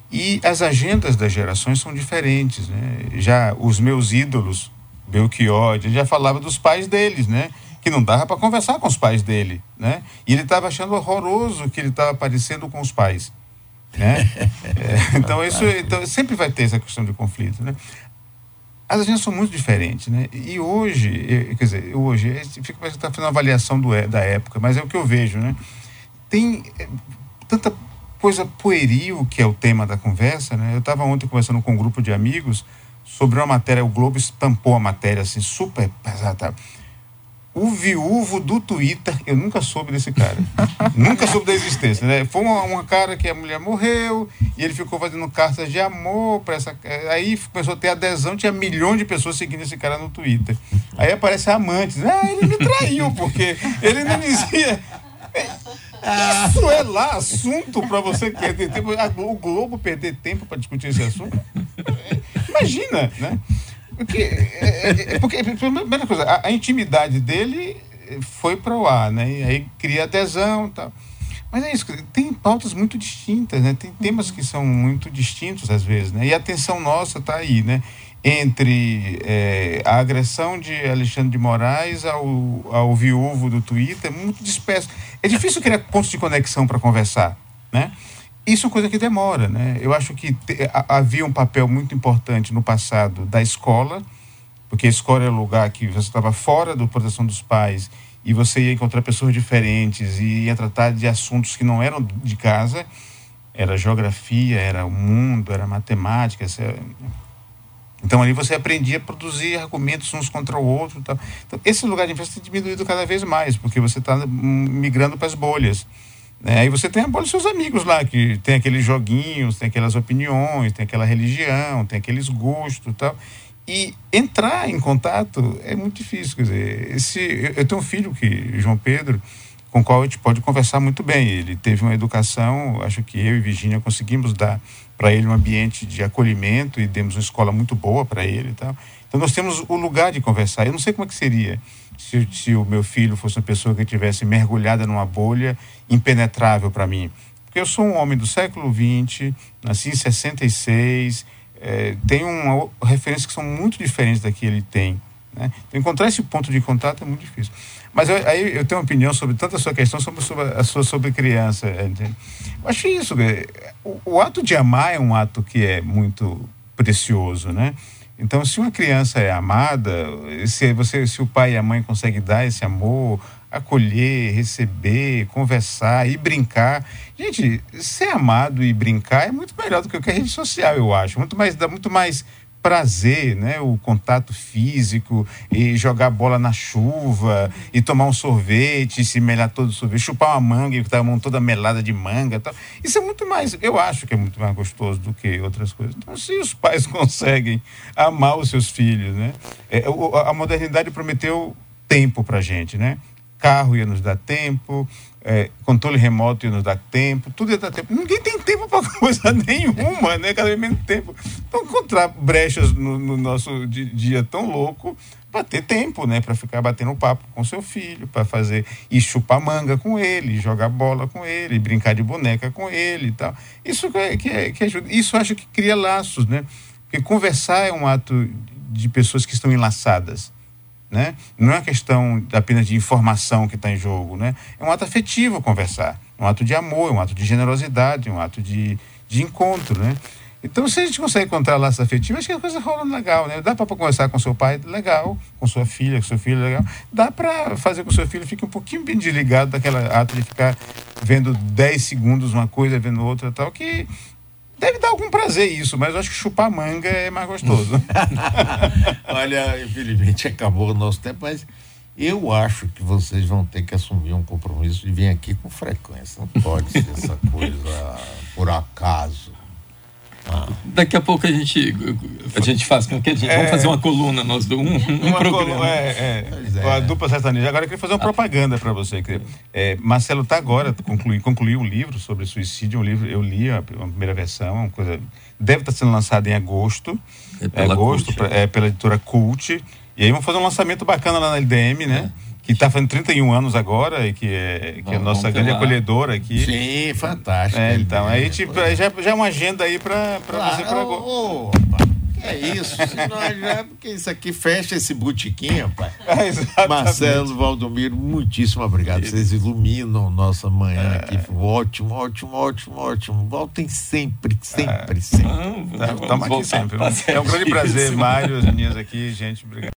E as agendas das gerações são diferentes, né? Já os meus ídolos, Belchior, já falava dos pais deles, né? Que não dava para conversar com os pais dele, né? E ele estava achando horroroso que ele estava aparecendo com os pais, né? É, então isso então, sempre vai ter essa questão de conflito, né? As agendas são muito diferentes, né? E hoje, quer dizer, hoje, fica parece que está fazendo uma avaliação do, é- da época, mas é o que eu vejo, né? Tem eh, tanta coisa pueril que é o tema da conversa, né? Eu estava ontem conversando com um grupo de amigos sobre uma matéria, o Globo estampou a matéria assim, super pesada. O viúvo do Twitter, eu nunca soube desse cara. nunca soube da existência, né? Foi uma, uma cara que a mulher morreu e ele ficou fazendo cartas de amor para essa. Aí começou a ter adesão, tinha milhões de pessoas seguindo esse cara no Twitter. Aí aparece a amante, ah, ele me traiu, porque ele não dizia. Isso é lá assunto para você perder tempo. A Glo- O Globo perder tempo para discutir esse assunto? Imagina, né? Porque, é, é, é porque primeira coisa, a, a intimidade dele foi para o ar, né? E aí cria adesão e tal. Mas é isso, tem pautas muito distintas, né? Tem temas que são muito distintos às vezes, né? E a atenção nossa está aí, né? Entre é, a agressão de Alexandre de Moraes ao, ao viúvo do Twitter, muito disperso. É difícil criar pontos de conexão para conversar, né? Isso é coisa que demora, né? Eu acho que te, a, havia um papel muito importante no passado da escola, porque a escola era o lugar que você estava fora da proteção dos pais e você ia encontrar pessoas diferentes e ia tratar de assuntos que não eram de casa. Era geografia, era o mundo, era matemática. Era... Então ali você aprendia a produzir argumentos uns contra o outro. Tal. Então, esse lugar de influência tem diminuído cada vez mais, porque você está migrando para as bolhas. Né? Aí você tem a bola dos seus amigos lá, que tem aqueles joguinhos, tem aquelas opiniões, tem aquela religião, tem aqueles gostos e tal. E entrar em contato é muito difícil. Quer dizer, esse, eu tenho um filho que, João Pedro, com o qual a gente pode conversar muito bem. Ele teve uma educação, acho que eu e Virginia conseguimos dar para ele um ambiente de acolhimento e demos uma escola muito boa para ele e tal. Então nós temos o lugar de conversar. Eu não sei como é que seria se, se o meu filho fosse uma pessoa que tivesse mergulhada numa bolha impenetrável para mim. Porque eu sou um homem do século XX, nasci em 66, é, tenho uma referência que são muito diferentes da que ele tem. Né? Então, encontrar esse ponto de contato é muito difícil. Mas eu, aí eu tenho uma opinião sobre tanto a sua questão sobre, sobre a sua sobre criança. Entende? Eu acho isso. O, o, ato de amar é um ato que é muito precioso, né? Então, se uma criança é amada, se você, se o pai e a mãe conseguem dar esse amor, acolher, receber, conversar e brincar, gente, ser amado e brincar é muito melhor do que qualquer rede social, eu acho. Muito mais dá muito mais prazer, né? O contato físico e jogar bola na chuva e tomar um sorvete, se melhar todo o sorvete, chupar uma manga e estar a mão toda melada de manga, tal. Isso é muito mais, eu acho que é muito mais gostoso do que outras coisas. Então, se os pais conseguem amar os seus filhos, né? É, a modernidade prometeu tempo para gente, né? Carro ia nos dar tempo, é, controle remoto ia nos dar tempo, tudo ia dar tempo. Ninguém tem tempo para coisa nenhuma, né? Cada vez menos tempo. Então, encontrar brechas no, no nosso dia tão louco para ter tempo, né? Para ficar batendo papo com seu filho, para fazer e chupar manga com ele, jogar bola com ele, brincar de boneca com ele e tal. Isso que, é, que, é, que ajuda. Isso acho que cria laços, né? Porque conversar é um ato de pessoas que estão enlaçadas. Né? Não é uma questão apenas de informação que está em jogo, né? É um ato afetivo conversar, um ato de amor, um ato de generosidade, um ato de, de encontro, né? Então, se a gente consegue encontrar laços afetivos, acho que a coisa rola legal, né? Dá para conversar com seu pai, legal, com sua filha, com seu filho, legal. Dá para fazer com seu filho fique um pouquinho bem desligado daquela ato de ficar vendo 10 segundos uma coisa, vendo outra tal, que Deve dar algum prazer isso, mas eu acho que chupar manga é mais gostoso. Olha, infelizmente acabou o nosso tempo, mas eu acho que vocês vão ter que assumir um compromisso de vir aqui com frequência. Não pode ser essa coisa por acaso. Daqui a pouco a gente, a gente faz com que a gente. É, vamos fazer uma coluna, nós do um, um programa. Coluna, é, é, é. A dupla sertaneja. Agora eu queria fazer uma propaganda para você. É, Marcelo está agora, conclui, concluiu um livro sobre suicídio. Um livro, eu li a, a primeira versão, uma coisa. Deve estar tá sendo lançado em agosto. É pela, agosto, Cult, é. é. pela editora Cult. E aí vamos fazer um lançamento bacana lá na LDM, né? É que está fazendo 31 anos agora e que é, que é a nossa grande lá. acolhedora aqui. Sim, fantástico. É, então, aí tipo, já, já é uma agenda aí para claro, você para oh, é isso, nós já, porque isso aqui fecha esse botiquim, rapaz. É, Marcelo Valdomiro, muitíssimo obrigado. Vocês iluminam nossa manhã é. aqui. Ótimo, ótimo, ótimo, ótimo. Voltem sempre, sempre, é. sempre. Estamos aqui sempre. Tá é um grande prazer, Mário, as meninas aqui, gente. Obrigado.